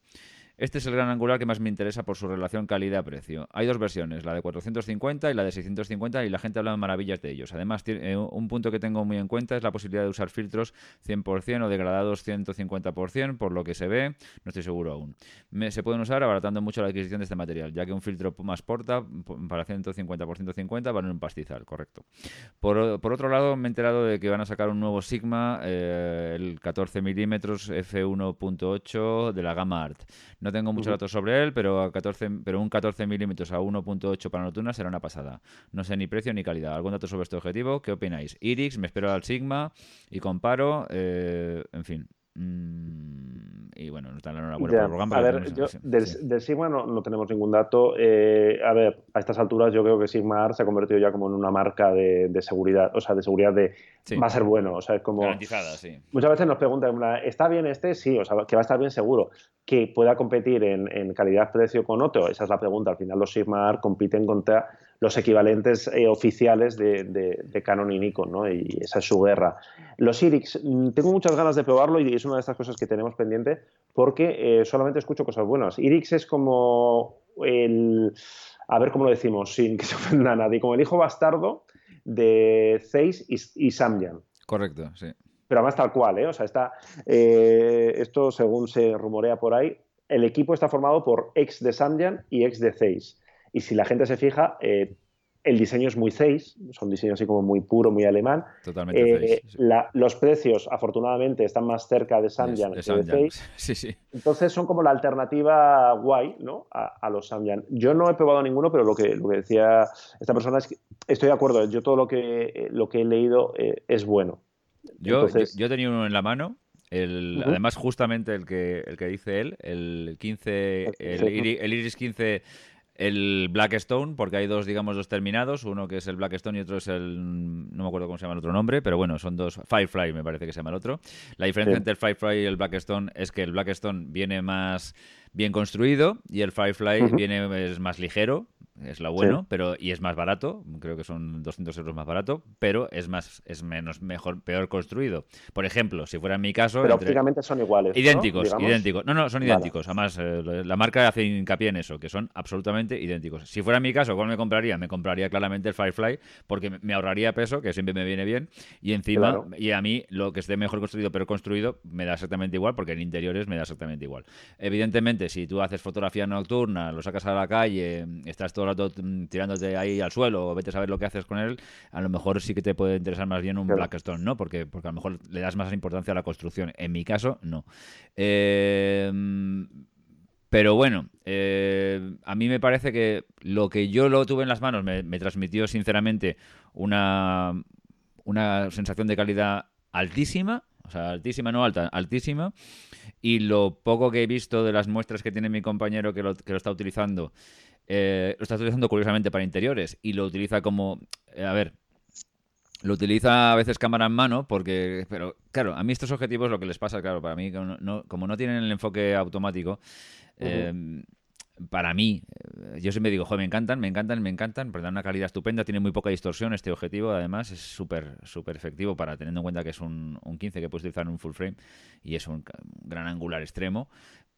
Este es el gran angular que más me interesa por su relación calidad-precio. Hay dos versiones, la de 450 y la de 650, y la gente habla maravillas de ellos. Además, eh, un punto que tengo muy en cuenta es la posibilidad de usar filtros 100% o degradados 150%, por lo que se ve, no estoy seguro aún. se pueden usar abaratando mucho la adquisición de este material, ya que un filtro más porta para 150 por 150 vale un pastizal, correcto. Por, otro lado, me he enterado de que van a sacar un nuevo Sigma, eh, el 14 mm f1.8 de la gama Art. No tengo muchos datos sobre él, pero, a 14, pero un 14 milímetros a 1.8 para nocturna será una pasada. No sé ni precio ni calidad. ¿Algún dato sobre este objetivo? ¿Qué opináis? Irix, me espero al Sigma y comparo. Eh, en fin. Mm, y bueno, no está la enhorabuena por A ver, yo, del, Sigma no, tenemos ningún dato. Eh, a ver, a estas alturas yo creo que Sigma Art se ha convertido ya como en una marca de, seguridad, o sea, de seguridad de va a ser bueno, o sea, es como... Garantizada, sí. Muchas veces nos preguntan, ¿está bien este? Sí, o sea, que va a estar bien seguro. Que pueda competir en, en calidad-precio con otro, esa es la pregunta. Al final los Sigma Art compiten contra los equivalentes eh, oficiales de, Canon y Nikon, ¿no? Y esa es su guerra. Los IRIX, mm, tengo muchas ganas de probarlo y es una de estas cosas que tenemos pendiente porque eh, solamente escucho cosas buenas. IRIX es como el, a ver cómo lo decimos sin que se ofenda a nadie, como el hijo bastardo de Zeiss y, y Samyang. Correcto, sí. Pero además tal cual, ¿eh? O sea, está, eh, esto según se rumorea por ahí, el equipo está formado por ex de Samyang y ex de Zeiss. Y si la gente se fija, eh, el diseño es muy Zeiss, son diseños así como muy puro, muy alemán. Totalmente eh, los precios, afortunadamente, están más cerca de Samyang que de. Sí, sí. Entonces son como la alternativa guay ¿no? a, los Samyang. Yo no he probado ninguno, pero lo que, lo que decía esta persona es que estoy de acuerdo. Yo todo lo que, lo que he leído eh, es bueno. Yo, yo, tenía uno en la mano el, Además, justamente el que, el que dice él, el 15, el, el Iris 15 el Blackstone, porque hay dos, digamos, dos terminados, uno que es el Blackstone y otro es el, no me acuerdo cómo se llama el otro nombre, pero bueno, son dos, Firefly me parece que se llama el otro. La diferencia entre el Firefly y el Blackstone es que el Blackstone viene más bien construido y el Firefly viene es más ligero, es lo bueno, pero y es más barato, creo que son 200 euros más barato, pero es más es menos mejor peor construido. Por ejemplo, si fuera en mi caso, pero prácticamente son iguales, idénticos, idénticos. No, no, son idénticos. Además, eh, la marca hace hincapié en eso, que son absolutamente idénticos. Si fuera en mi caso, ¿cuál me compraría? Me compraría claramente el Firefly porque me ahorraría peso, que siempre me viene bien, y encima y a mí lo que esté mejor construido pero construido me da exactamente igual porque en interiores me da exactamente igual. Evidentemente, si tú haces fotografía nocturna, lo sacas a la calle, estás todo el rato tirándote ahí al suelo o vete a saber lo que haces con él, a lo mejor sí que te puede interesar más bien un Blackstone, ¿no? Porque, porque a lo mejor le das más importancia a la construcción. En mi caso, no. Em, pero bueno, eh, a mí me parece que lo que yo lo tuve en las manos me, me transmitió sinceramente una, una sensación de calidad altísima, o sea, altísima, no alta, altísima. Y lo poco que he visto de las muestras que tiene mi compañero que lo, que lo está utilizando eh, lo está utilizando curiosamente para interiores y lo utiliza como, eh, a ver, lo utiliza a veces cámara en mano porque, pero claro, a mí estos objetivos lo que les pasa, claro, para mí, como no, como no tienen el enfoque automático, eh, para mí, yo siempre digo, joder, me encantan, me encantan, me encantan, porque dan una calidad estupenda, tiene muy poca distorsión este objetivo, además es súper súper efectivo para teniendo en cuenta que es un, un 15 que puedes utilizar en un full frame y es un gran angular extremo,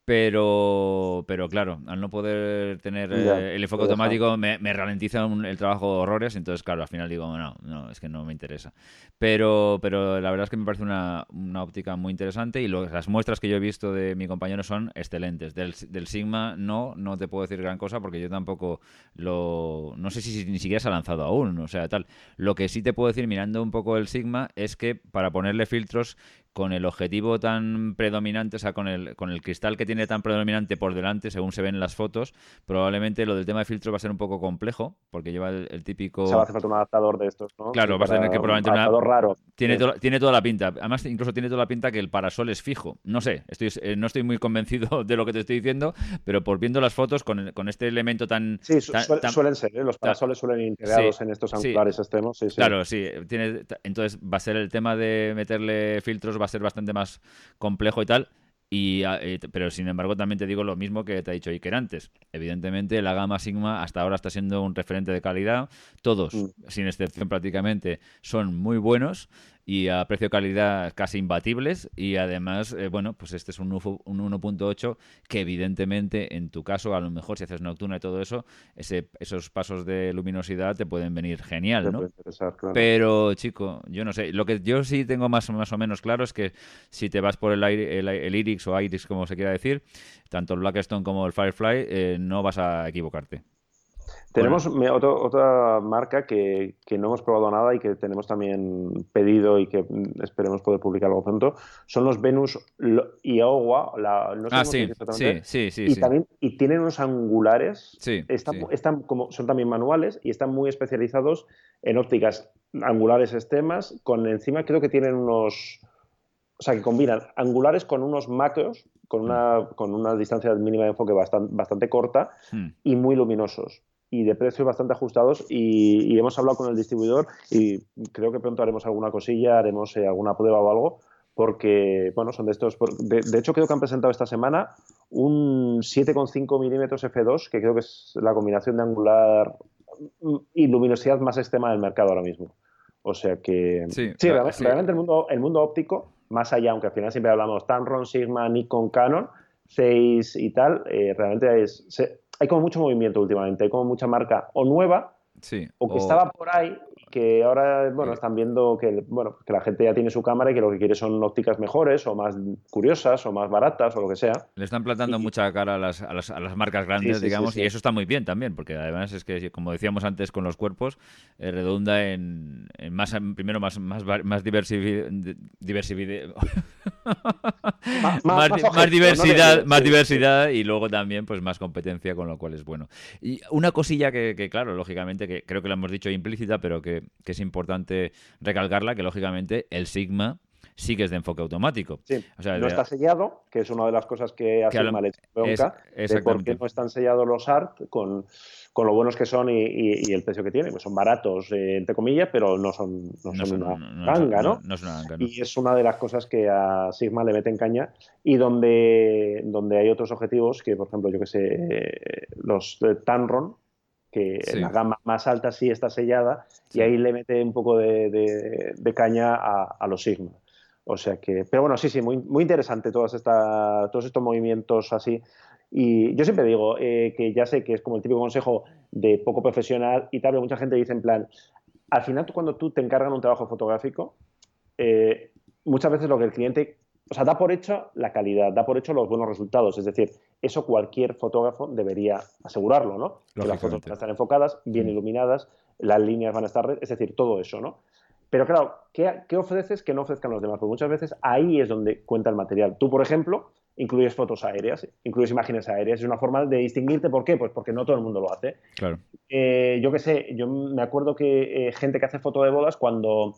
pero, pero claro, al no poder tener eh, el enfoque automático me, ralentiza el trabajo horrores, entonces claro, al final digo, no, no, es que no me interesa. Pero, pero la verdad es que me parece una, una óptica muy interesante y las muestras que yo he visto de mi compañero son excelentes. Del, del, Sigma no, no te puedo decir gran cosa porque yo tampoco lo... No sé si, ni siquiera se ha lanzado aún, o sea, tal. Lo que sí te puedo decir mirando un poco el Sigma es que para ponerle filtros con el objetivo tan predominante, o sea, con el, con el cristal que tiene tan predominante por delante, según se ven en las fotos, probablemente lo del tema de filtros va a ser un poco complejo, porque lleva el, típico... O sea, va a hacer falta un adaptador de estos, ¿no? Claro, va a tener que probablemente... Un adaptador raro. Tiene, tiene toda la pinta. Además, incluso tiene toda la pinta que el parasol es fijo. No sé, estoy, eh, no estoy muy convencido de lo que te estoy diciendo, pero por viendo las fotos, con, con este elemento tan... Sí, suelen ser, ¿eh? los parasoles suelen ir integrados en estos angulares extremos. Sí, claro, sí. Tiene, entonces va a ser el tema de meterle filtros, va a ser bastante más complejo y tal. Y, ah, eh, pero sin embargo también te digo lo mismo que te ha dicho Iker antes. Evidentemente la gama Sigma hasta ahora está siendo un referente de calidad. Todos, mm. sin excepción prácticamente, son muy buenos y a precio-calidad casi imbatibles y además, eh, bueno, pues este es un, un 1.8 que evidentemente en tu caso, a lo mejor si haces nocturna y todo eso, ese, esos pasos de luminosidad te pueden venir genial, ¿no? Pero chico, yo no sé, lo que yo sí tengo más, más o menos claro es que si te vas por el, el, el Iris o Iris como se quiera decir, tanto el Blackstone como el Firefly, eh, no vas a equivocarte. Tenemos otra marca que, no hemos probado nada y que tenemos también pedido y que esperemos poder publicar algo pronto. Son los Venus y Agua. no ah, sí, sí, sí, y, También, y tienen unos angulares. Sí, están, como, son también manuales y están muy especializados en ópticas angulares extremas. Con encima creo que tienen unos. O sea, que combinan angulares con unos macros, con una, con una distancia mínima de enfoque bastante, bastante corta hmm. y muy luminosos y de precios bastante ajustados y, hemos hablado con el distribuidor y creo que pronto haremos alguna cosilla, haremos eh, alguna prueba o algo porque, bueno, son de estos... De, hecho, creo que han presentado esta semana un 7,5 milímetros F2, que creo que es la combinación de angular y luminosidad más extrema del mercado ahora mismo. O sea que... Sí, realmente, el, mundo, el mundo óptico, más allá, aunque al final siempre hablamos Tamron, Sigma, Nikon, Canon, 6 y tal, eh, realmente es hay como mucho movimiento últimamente, hay como mucha marca o nueva o que estaba por ahí que ahora bueno están viendo que bueno que la gente ya tiene su cámara y que lo que quiere son ópticas mejores o más curiosas o más baratas o lo que sea. Le están plantando mucha cara a las, a las, a las marcas grandes digamos y eso está muy bien también porque además es que como decíamos antes con los cuerpos eh, redunda en, más primero más más más diversidad más, diversidad más diversidad y luego también pues más competencia con lo cual es bueno. Y una cosilla que, que claro lógicamente que creo que lo hemos dicho implícita pero que que, es importante recalcarla, que lógicamente el Sigma sí que es de enfoque automático. Sí, no está sellado, que es una de las cosas que hace Sigma le bronca, de por qué no están sellados los ART con, con lo buenos que son y, el precio que tienen. Pues son baratos, eh, entre comillas, pero no son, no son, una ganga, ¿no? es una ganga, Y es una de las cosas que a Sigma le meten caña y donde, donde hay otros objetivos que, por ejemplo, yo que sé, los Tanron, que la gama más alta sí está sellada y ahí le mete un poco de, caña a, los Sigma. O sea que, pero bueno, sí, sí, muy, muy interesante todas esta, todos estos movimientos así. Y yo siempre digo eh, que ya sé que es como el típico consejo de poco profesional y tal, pero mucha gente dice en plan, al final cuando tú te encargan un trabajo fotográfico, eh, muchas veces lo que el cliente o sea, da por hecho la calidad, da por hecho los buenos resultados. Es decir, eso cualquier fotógrafo debería asegurarlo, ¿no? Que las fotos van a estar enfocadas, bien mm. iluminadas, las líneas van a estar, es decir, todo eso, ¿no? Pero claro, ¿qué, ofreces que no ofrezcan los demás? Porque muchas veces ahí es donde cuenta el material. Tú, por ejemplo, incluyes fotos aéreas, incluyes imágenes aéreas. Es una forma de distinguirte. ¿Por qué? Pues porque no todo el mundo lo hace. Claro. Eh, yo qué sé, yo me acuerdo que eh, gente que hace foto de bodas, cuando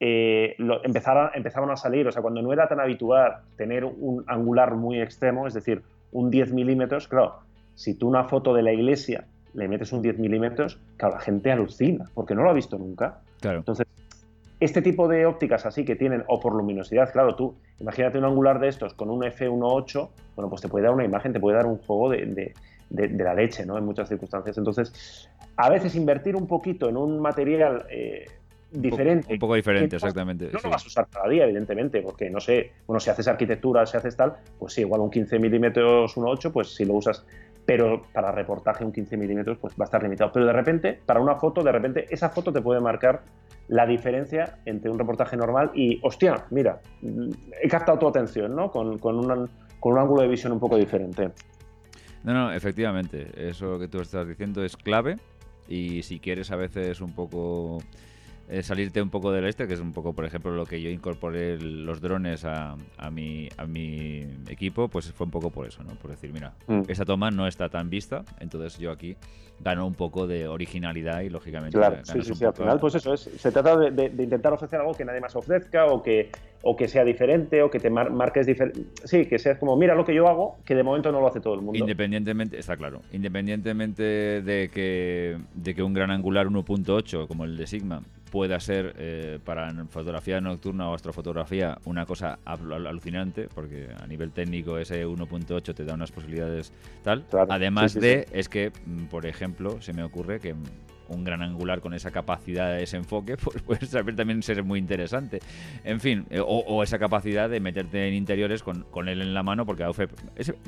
eh, empezaron, a salir, o sea, cuando no era tan habitual tener un angular muy extremo, es decir, un 10 milímetros, claro, si tú una foto de la iglesia le metes un 10 milímetros, claro, la gente alucina, porque no lo ha visto nunca. Claro. Entonces, este tipo de ópticas así que tienen, o por luminosidad, claro, tú imagínate un angular de estos con un f1.8, bueno, pues te puede dar una imagen, te puede dar un juego de, la leche, ¿no? En muchas circunstancias. Entonces, a veces invertir un poquito en un material eh, diferente. Un poco, diferente, exactamente. No lo vas a usar cada día, evidentemente, porque no sé, bueno, si haces arquitectura, si haces tal, pues sí, igual un 15 milímetros, un 8, pues si lo usas, pero para reportaje un 15 milímetros, pues va a estar limitado. Pero de repente, para una foto, de repente, esa foto te puede marcar la diferencia entre un reportaje normal y, hostia, mira, he captado tu atención, ¿no? Con, con, con un ángulo de visión un poco diferente. No, no, efectivamente, eso que tú estás diciendo es clave y si quieres a veces un poco eh, salirte un poco del este, que es un poco, por ejemplo, lo que yo incorporé los drones a, a, mi, a mi equipo, pues fue un poco por eso, ¿no? Por decir, mira, mm. esta toma no está tan vista, entonces yo aquí gano un poco de originalidad y lógicamente claro, sí, sí, sí, al final pues eso es, se trata de, intentar ofrecer algo que nadie más ofrezca o que, o que sea diferente o que te marques diferente, sí, que seas como, mira lo que yo hago, que de momento no lo hace todo el mundo. Independientemente, está claro, independientemente de que, de que un gran angular 1.8 como el de Sigma pueda ser eh, para fotografía nocturna o astrofotografía una cosa alucinante, porque a nivel técnico ese 1.8 te da unas posibilidades tal. Además de, es que, mm, por ejemplo, se me ocurre que un gran angular con esa capacidad de ese enfoque, pues puede también ser muy interesante. En fin, eh, o, esa capacidad de meterte en interiores con, con él en la mano, porque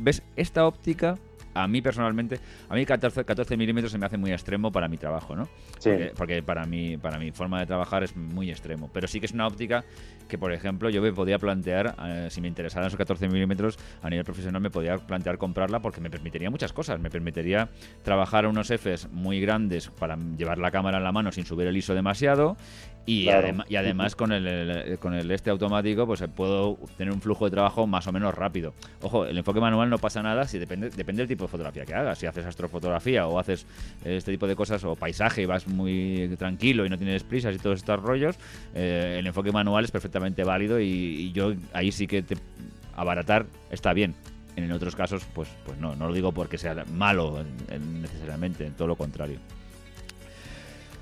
¿ves? Esta óptica a mí personalmente, a mí 14, 14 milímetros se me hace muy extremo para mi trabajo, ¿no? Sí. Porque, para, mí, para mi forma de trabajar es muy extremo. Pero sí que es una óptica que, por ejemplo, yo me podía plantear, eh, si me interesaran esos 14 milímetros a nivel profesional, me podía plantear comprarla porque me permitiría muchas cosas. Me permitiría trabajar a unos Fs muy grandes para llevar la cámara en la mano sin subir el ISO demasiado y, y, además con el, con el este automático pues puedo tener un flujo de trabajo más o menos rápido. Ojo, el enfoque manual no pasa nada si depende, depende del tipo de fotografía que hagas. Si haces astrofotografía o haces este tipo de cosas o paisaje y vas muy tranquilo y no tienes prisas y todos estos rollos, eh, el enfoque manual es perfectamente válido y, yo ahí sí que te, abaratar está bien. En otros casos, pues, pues no, no lo digo porque sea malo necesariamente, todo lo contrario.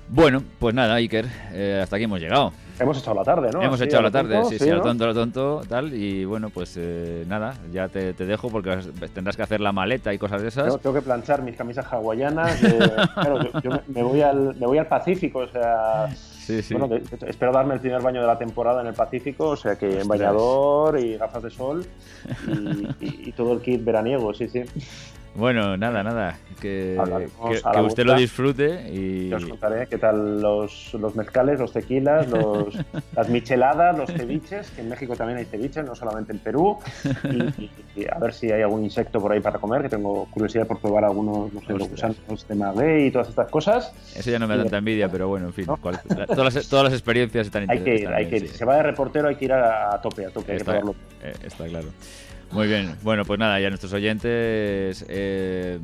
Bueno, pues nada, Iker, eh, hasta aquí hemos llegado. Hemos echado la tarde, ¿no? Hemos echado la tarde, sí, sí, lo tonto, lo tonto, tal. Y bueno, pues eh, nada, ya te, dejo porque tendrás que hacer la maleta y cosas de esas. tengo que planchar mis camisas hawaianas. claro, yo, me, voy al, me voy al Pacífico, o sea. Sí, sí. Bueno, espero darme el primer baño de la temporada en el Pacífico, o sea que en bañador y gafas de sol y todo el kit veraniego, sí, sí. Bueno, nada, nada. Que, que, usted lo disfrute y. os contaré qué tal los, los mezcales, los tequilas, los, las micheladas, los ceviches, que en México también hay ceviches, no solamente en Perú. Y, a ver si hay algún insecto por ahí para comer, que tengo curiosidad por probar algunos, no sé, los gusanos de maguey y todas estas cosas. Eso ya no me da tanta envidia, pero bueno, en fin. todas, las, todas las experiencias están Hay que ir, hay que ir. Si se va de reportero, hay que ir a, tope, a tope. Está, eh, está claro. Muy bien, bueno, pues nada, ya nuestros oyentes, eh,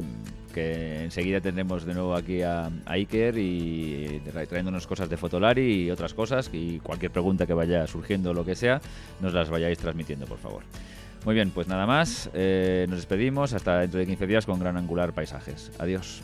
que enseguida tendremos de nuevo aquí a, Iker y trayéndonos cosas de Fotolari y otras cosas, y cualquier pregunta que vaya surgiendo, lo que sea, nos las vayáis transmitiendo, por favor. Muy bien, pues nada más, eh, nos despedimos hasta dentro de 15 días con Gran Angular Paisajes. Adiós.